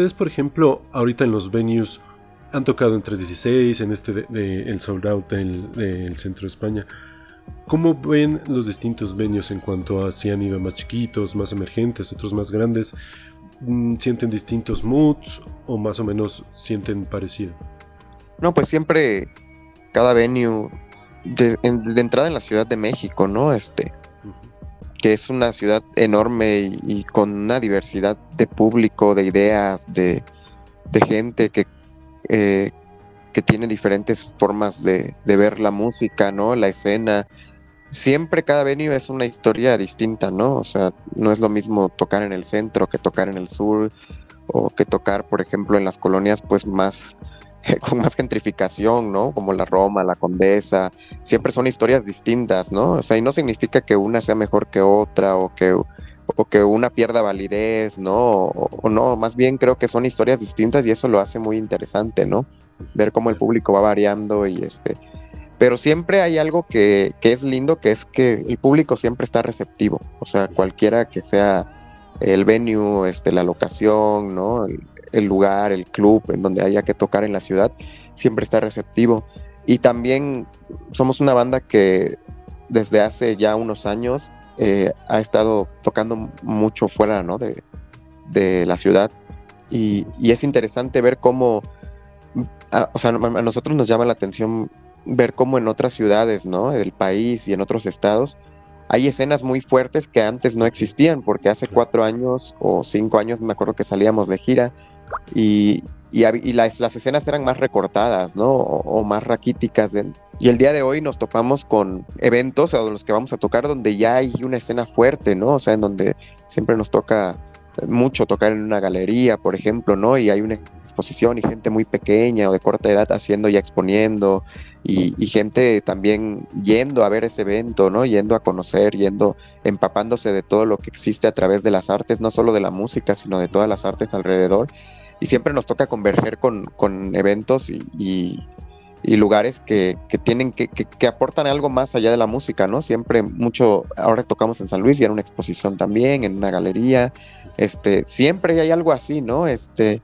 ustedes, por ejemplo, ahorita en los venues han tocado en 316, en este de, el sold out del, centro de España. ¿Cómo ven los distintos venues en cuanto a si han ido más chiquitos, más emergentes, otros más grandes? Mm, ¿Sienten distintos moods o más o menos sienten parecido? No, pues siempre cada venue de, entrada en la Ciudad de México, ¿no? Este, que es una ciudad enorme y, con una diversidad de público, de ideas, de, gente que, eh, que tiene diferentes formas de, de, ver la música, ¿no? La escena. Siempre cada venue es una historia distinta, ¿no? O sea, no es lo mismo tocar en el centro que tocar en el sur o que tocar, por ejemplo, en las colonias pues más con más gentrificación, ¿no? Como la Roma, la Condesa, siempre son historias distintas, ¿no? O sea, y no significa que una sea mejor que otra o que, o que una pierda validez, ¿no? O, no, más bien creo que son historias distintas y eso lo hace muy interesante, ¿no? Ver cómo el público va variando y este... Pero siempre hay algo que, que es lindo, que es que el público siempre está receptivo, o sea, cualquiera que sea el venue, este, la locación, ¿no? Lugar, el club en donde haya que tocar en la ciudad, siempre está receptivo. Y también somos una banda que desde hace ya unos años eh, ha estado tocando mucho fuera ¿no? de, de la ciudad. Y, y, es interesante ver cómo, a, o sea, a nosotros nos llama la atención ver cómo en otras ciudades ¿no? del país y en otros estados hay escenas muy fuertes que antes no existían, porque hace cuatro años o cinco años me acuerdo que salíamos de gira y, y, las, las, escenas eran más recortadas, ¿no? O, más raquíticas. y el día de hoy nos topamos con eventos a los que vamos a tocar donde ya hay una escena fuerte, ¿no? O sea, en donde siempre nos toca mucho tocar en una galería, por ejemplo, ¿no? Y hay una exposición y gente muy pequeña o de corta edad haciendo y exponiendo y, gente también yendo a ver ese evento, ¿no? Yendo a conocer, yendo, empapándose de todo lo que existe a través de las artes, no solo de la música, sino de todas las artes alrededor. Y siempre nos toca converger con, con eventos y, y, lugares que, que tienen que, que, aportan algo más allá de la música, ¿no? Siempre mucho, ahora tocamos en San Luis y era una exposición también, en una galería, este, siempre hay algo así, ¿no? Este,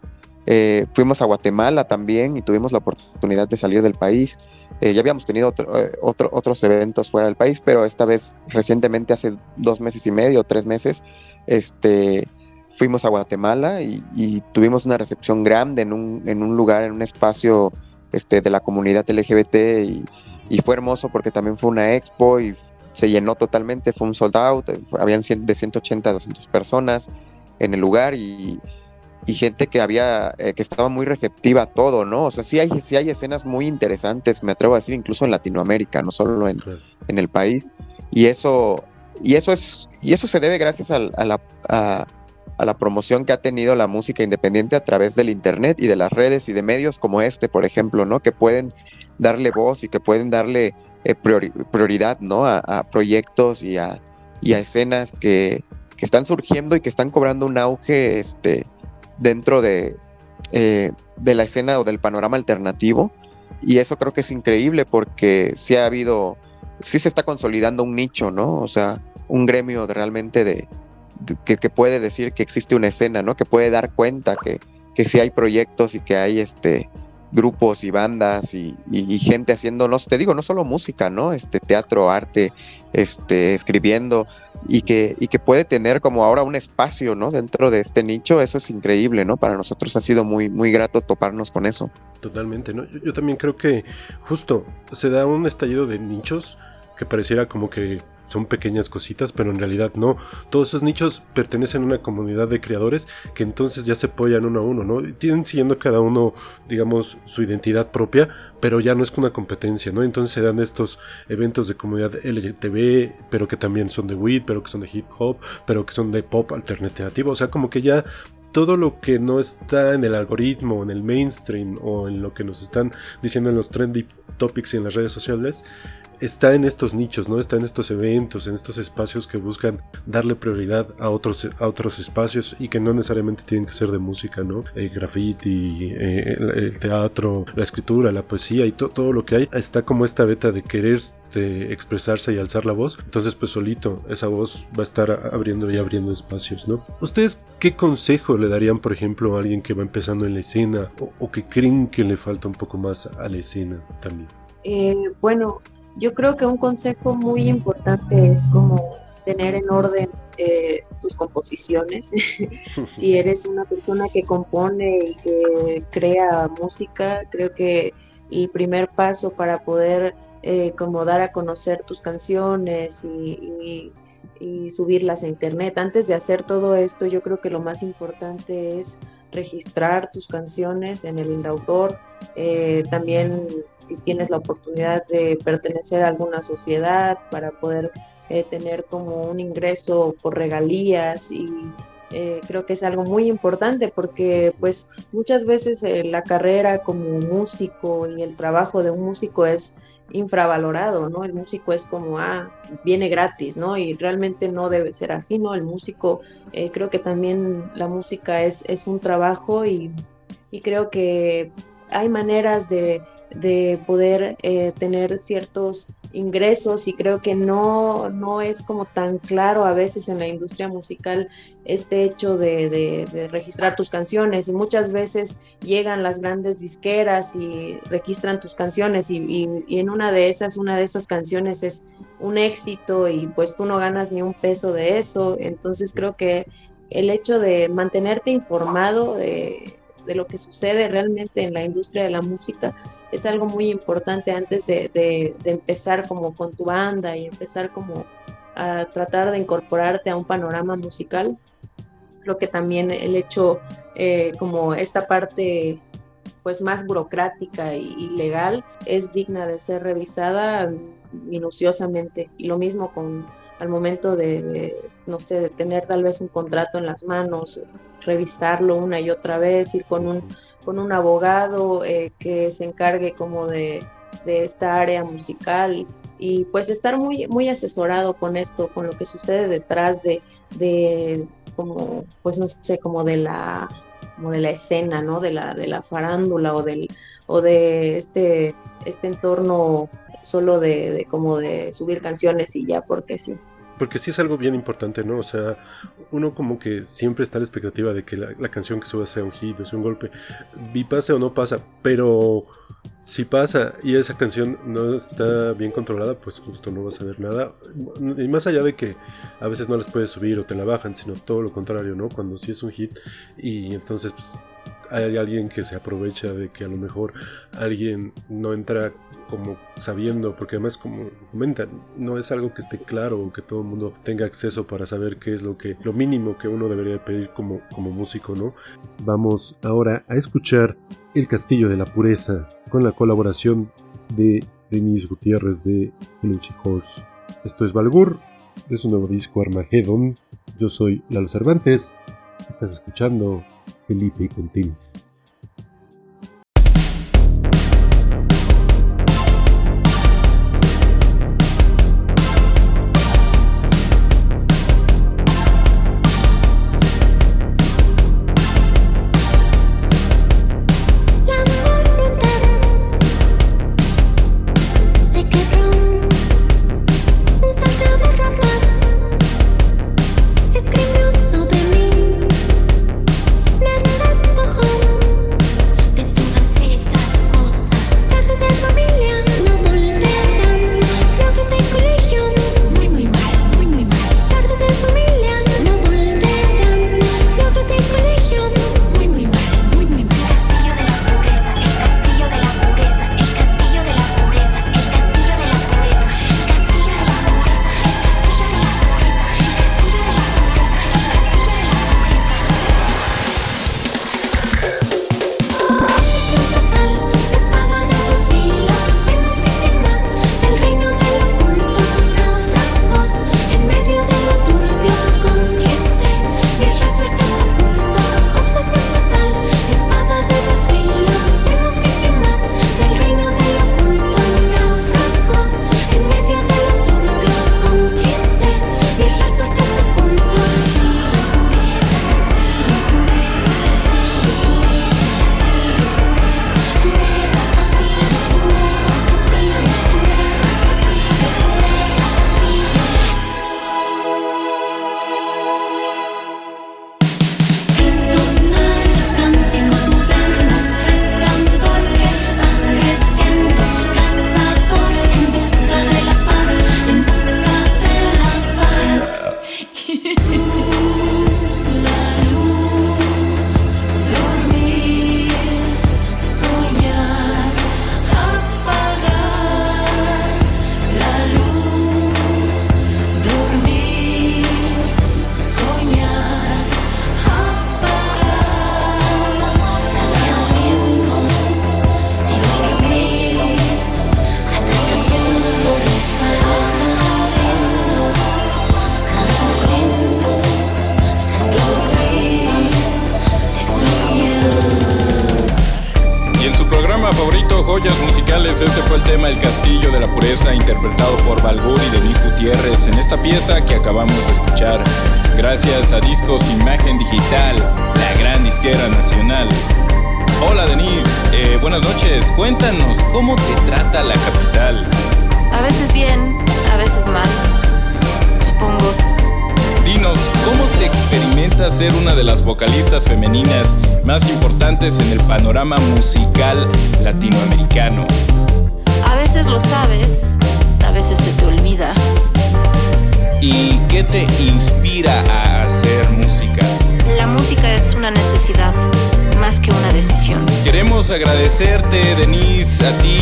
eh, fuimos a Guatemala también y tuvimos la oportunidad de salir del país. Eh, ya habíamos tenido eh, otro, otros eventos fuera del país, pero esta vez recientemente, hace dos meses y medio, tres meses, este, fuimos a Guatemala y, tuvimos una recepción grande en un, lugar, en un espacio este, de la comunidad LGBT y, y, fue hermoso porque también fue una expo y se llenó totalmente, fue un sold out, habían de 180 a 200 personas en el lugar y, y gente que había, eh, que estaba muy receptiva a todo, ¿no? O sea, sí hay, sí hay escenas muy interesantes, me atrevo a decir, incluso en Latinoamérica, no solo en, en el país. Y eso, y eso es, y eso se debe gracias a, la, a, la promoción que ha tenido la música independiente a través del internet y de las redes y de medios como este, por ejemplo, ¿no? Que pueden darle voz y que pueden darle eh, prioridad, ¿no? A, a, proyectos y a, y a escenas que, que están surgiendo y que están cobrando un auge este, dentro de, eh, de la escena o del panorama alternativo. Y eso creo que es increíble porque sí ha habido, sí se está consolidando un nicho, ¿no? O sea, un gremio de realmente de, que, que, puede decir que existe una escena, ¿no? Que puede dar cuenta que, que sí hay proyectos y que hay este grupos y bandas y, gente haciendo, no te digo, no solo música, ¿no? Este teatro, arte, este, escribiendo, y que, y que puede tener como ahora un espacio, ¿no? Dentro de este nicho, eso es increíble, ¿no? Para nosotros ha sido muy, muy grato toparnos con eso. Totalmente, ¿no? Yo también creo que justo se da un estallido de nichos que pareciera como que son pequeñas cositas, pero en realidad no. Todos esos nichos pertenecen a una comunidad de creadores que entonces ya se apoyan uno a uno, ¿no? Tienen siguiendo cada uno, digamos, su identidad propia, pero ya no es una competencia, ¿no? Entonces se dan estos eventos de comunidad LGTB, pero que también son de weed, pero que son de hip hop, pero que son de pop alternativo. O sea, como que ya todo lo que no está en el algoritmo, en el mainstream o en lo que nos están diciendo en los trendy topics y en las redes sociales, está en estos nichos, ¿no? Está en estos eventos, en estos espacios que buscan darle prioridad a otros, a otros espacios y que no necesariamente tienen que ser de música, ¿no? El graffiti, eh, el, teatro, la escritura, la poesía y todo lo que hay. Está como esta beta de querer este, expresarse y alzar la voz, entonces pues solito esa voz va a estar abriendo y abriendo espacios, ¿no? ¿Ustedes qué consejo le darían, por ejemplo, a alguien que va empezando en la escena o, que creen que le falta un poco más a la escena también? Eh, bueno, yo creo que un consejo muy importante es como tener en orden eh, tus composiciones. si eres una persona que compone y que crea música, creo que el primer paso para poder eh, como dar a conocer tus canciones y, subirlas a internet. Antes de hacer todo esto, yo creo que lo más importante es registrar tus canciones en el indautor. Eh, también tienes la oportunidad de pertenecer a alguna sociedad para poder eh, tener como un ingreso por regalías y eh, creo que es algo muy importante porque pues muchas veces la carrera como músico y el trabajo de un músico es infravalorado, ¿no? El músico es como, ah, viene gratis, ¿no? Y realmente no debe ser así, ¿no? El músico, eh, creo que también la música es, es un trabajo y, y creo que hay maneras de, de poder eh, tener ciertos ingresos y creo que no, no es como tan claro a veces en la industria musical este hecho de, de, registrar tus canciones. Y muchas veces llegan las grandes disqueras y registran tus canciones y, y, en una de esas, una de esas canciones es un éxito y pues tú no ganas ni un peso de eso, entonces creo que el hecho de mantenerte informado de de lo que sucede realmente en la industria de la música es algo muy importante antes de, empezar como con tu banda y empezar como a tratar de incorporarte a un panorama musical. Creo que también el hecho, eh, como esta parte pues más burocrática y, legal, es digna de ser revisada minuciosamente. Y lo mismo con al momento de, no sé, de tener tal vez un contrato en las manos, revisarlo una y otra vez, ir con un, con un abogado eh, que se encargue como de, de, esta área musical y pues estar muy, muy asesorado con esto, con lo que sucede detrás de, de como, pues no sé, como de la como de la escena, ¿no? De la, de la farándula o del, o de este, este entorno solo de, de como de subir canciones y ya porque sí. Porque sí es algo bien importante, ¿no? O sea, uno como que siempre está a la expectativa de que la, canción que suba sea un hit o sea un golpe. Y pase o no pasa, pero si pasa y esa canción no está bien controlada, pues justo no vas a ver nada. Y más allá de que a veces no las puedes subir o te la bajan, sino todo lo contrario, ¿no? Cuando sí es un hit y entonces pues hay alguien que se aprovecha de que a lo mejor alguien no entra como sabiendo, porque además como comentan, no es algo que esté claro o que todo el mundo tenga acceso para saber qué es lo que lo mínimo que uno debería pedir como, como músico, ¿no? Vamos ahora a escuchar El Castillo de la Pureza con la colaboración de Denise Gutiérrez de Lucy Horse. Esto es Valgur, de su nuevo disco Armageddon. Yo soy Lalo Cervantes. Estás escuchando Felipe con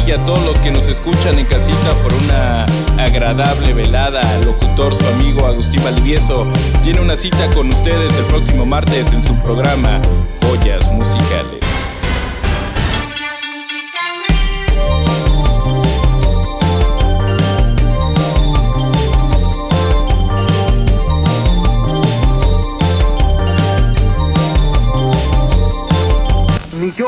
y a todos los que nos escuchan en casita por una agradable velada. locutor, su amigo Agustín Valdivieso, tiene una cita con ustedes el próximo martes en su programa Joyas Musicales.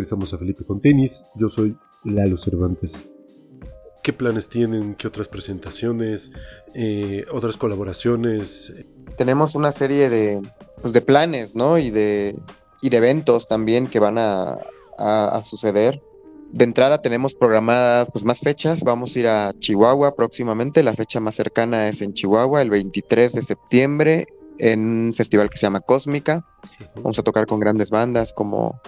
Regresamos a Felipe con tenis. Yo soy Lalo Cervantes. ¿Qué planes tienen? ¿Qué otras presentaciones? Eh, ¿Otras colaboraciones? Tenemos una serie de, pues, de planes, ¿no? Y de, y de eventos también que van a, a- a suceder. De entrada tenemos programadas pues, más fechas. Vamos a ir a Chihuahua próximamente. La fecha más cercana es en Chihuahua, el 23 de septiembre, en un festival que se llama Cósmica. Vamos a tocar con grandes bandas como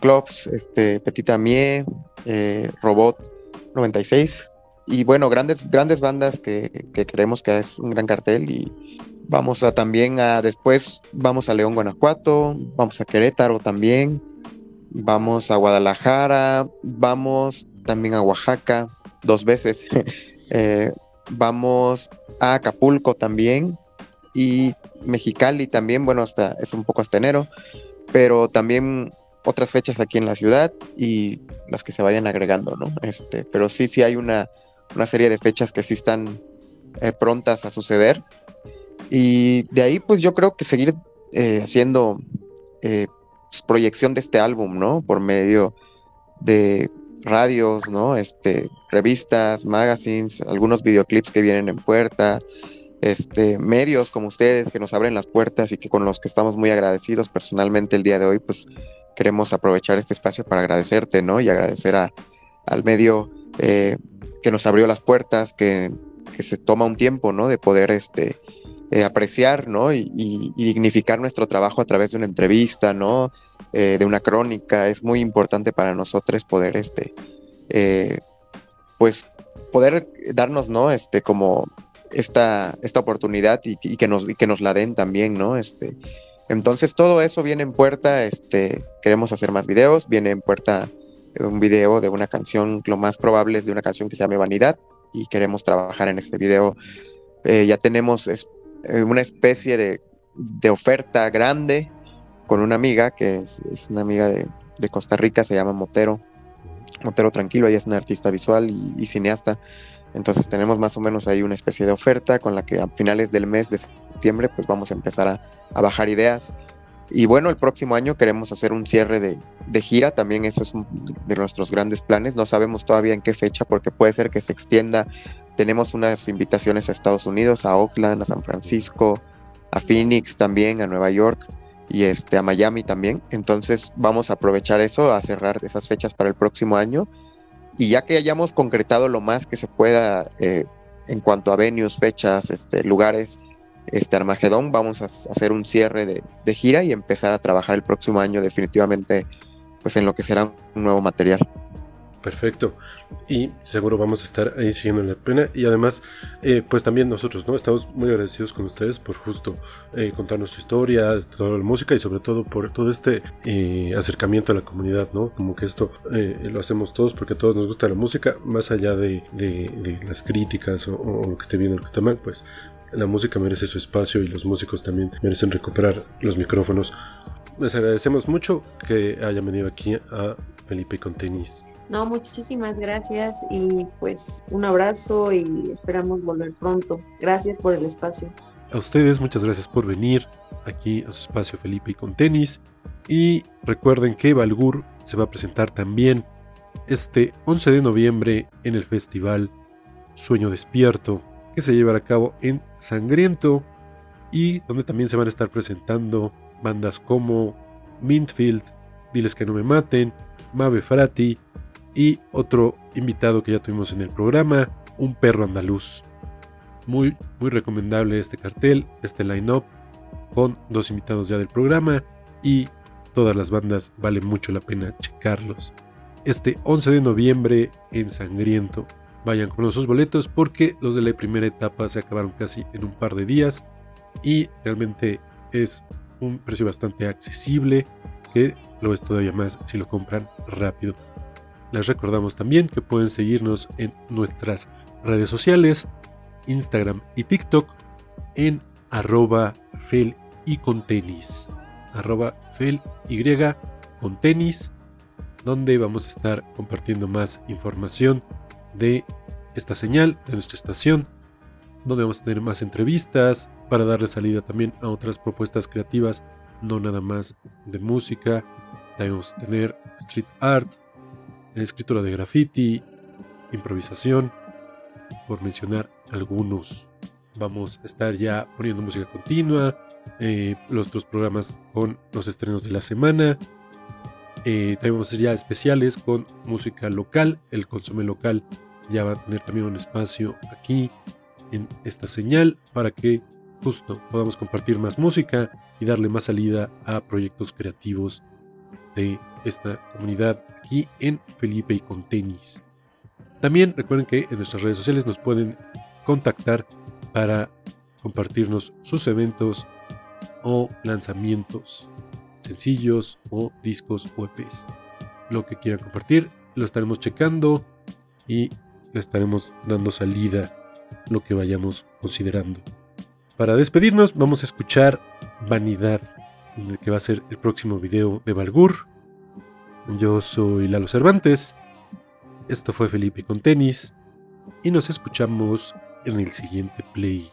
Clubs, este, Petita Mie, eh, Robot 96. Y bueno, grandes, grandes bandas que, que creemos que es un gran cartel. Y vamos a también a después, vamos a León, Guanajuato, vamos a Querétaro también, vamos a Guadalajara, vamos también a Oaxaca dos veces. eh, vamos a Acapulco también y Mexicali también, bueno, hasta es un poco hasta enero, pero también otras fechas aquí en la ciudad y las que se vayan agregando, ¿no? Este, pero sí, sí hay una, una serie de fechas que sí están eh, prontas a suceder. Y de ahí, pues yo creo que seguir eh, haciendo eh, pues, proyección de este álbum, ¿no? Por medio de radios, ¿no? Este, revistas, magazines, algunos videoclips que vienen en puerta, este, medios como ustedes que nos abren las puertas y que con los que estamos muy agradecidos personalmente el día de hoy, pues queremos aprovechar este espacio para agradecerte, ¿no? Y agradecer al medio eh, que nos abrió las puertas, que, se toma un tiempo, ¿no? De poder, este, eh, apreciar, ¿no? Y, dignificar nuestro trabajo a través de una entrevista, ¿no? Eh, de una crónica. Es muy importante para nosotros poder, este, pues, poder darnos, ¿no? Este, como esta, esta oportunidad y, y que nos, que nos la den también, ¿no? Este, entonces todo eso viene en puerta, este, queremos hacer más videos, viene en puerta un video de una canción, lo más probable es de una canción que se llama Vanidad y queremos trabajar en este video. Eh, ya tenemos eh, una especie de, oferta grande con una amiga que es, una amiga de, Costa Rica, se llama Motero. Motero Tranquilo, ella es una artista visual y cineasta. Entonces tenemos más o menos ahí una especie de oferta con la que a finales del mes de septiembre pues vamos a empezar a, bajar ideas. Y bueno, el próximo año queremos hacer un cierre de, de gira, también eso es un de nuestros grandes planes. No sabemos todavía en qué fecha porque puede ser que se extienda. Tenemos unas invitaciones a Estados Unidos, a Oakland, a San Francisco, a Phoenix también, a Nueva York y este, a Miami también. Entonces vamos a aprovechar eso, a cerrar esas fechas para el próximo año y ya que hayamos concretado lo más que se pueda eh, en cuanto a venues, fechas, este, lugares, este Armagedón, vamos a hacer un cierre de, de gira y empezar a trabajar el próximo año definitivamente pues en lo que será un nuevo material. Perfecto. Y seguro vamos a estar ahí siguiendo la pena. Y además, eh, pues también nosotros, ¿no? Estamos muy agradecidos con ustedes por justo eh, contarnos su historia, toda la música y sobre todo por todo este eh, acercamiento a la comunidad, ¿no? Como que esto lo hacemos todos porque a todos nos gusta la música, más allá de, las críticas o, o, lo que esté bien o lo que esté mal, pues la música merece su espacio y los músicos también merecen recuperar los micrófonos. Les agradecemos mucho que hayan venido aquí a Felipe con tenis. No, muchísimas gracias y pues un abrazo y esperamos volver pronto. Gracias por el espacio. A ustedes muchas gracias por venir aquí a su espacio Felipe y con tenis. Y recuerden que Balgur se va a presentar también este 11 de noviembre en el festival Sueño Despierto que se llevará a cabo en Sangriento y donde también se van a estar presentando bandas como Mintfield, Diles que no me maten, Mave Frati, y otro invitado que ya tuvimos en el programa, un perro andaluz. Muy, muy recomendable este cartel, este line-up, con dos invitados ya del programa y todas las bandas vale mucho la pena checarlos. Este 11 de noviembre en Sangriento. Vayan con sus boletos porque los de la primera etapa se acabaron casi en un par de días y realmente es un precio bastante accesible que lo es todavía más si lo compran rápido. Les recordamos también que pueden seguirnos en nuestras redes sociales, Instagram y TikTok en arroba fel y con tenis. Arroba fel y con tenis, donde vamos a estar compartiendo más información de esta señal, de nuestra estación, donde vamos a tener más entrevistas para darle salida también a otras propuestas creativas, no nada más de música. También vamos a tener street art, escritura de graffiti, improvisación, por mencionar algunos. Vamos a estar ya poniendo música continua, eh, los otros programas con los estrenos de la semana. Eh, también vamos a hacer ya especiales con música local. El consume local ya va a tener también un espacio aquí en esta señal para que justo podamos compartir más música y darle más salida a proyectos creativos de esta comunidad aquí en Felipe y con tenis. También recuerden que en nuestras redes sociales nos pueden contactar para compartirnos sus eventos o lanzamientos sencillos o discos o EPs. Lo que quieran compartir lo estaremos checando y le estaremos dando salida lo que vayamos considerando. Para despedirnos vamos a escuchar Vanidad, que va a ser el próximo video de Balgur. Yo soy Lalo Cervantes. Esto fue Felipe con tenis. Y nos escuchamos en el siguiente play.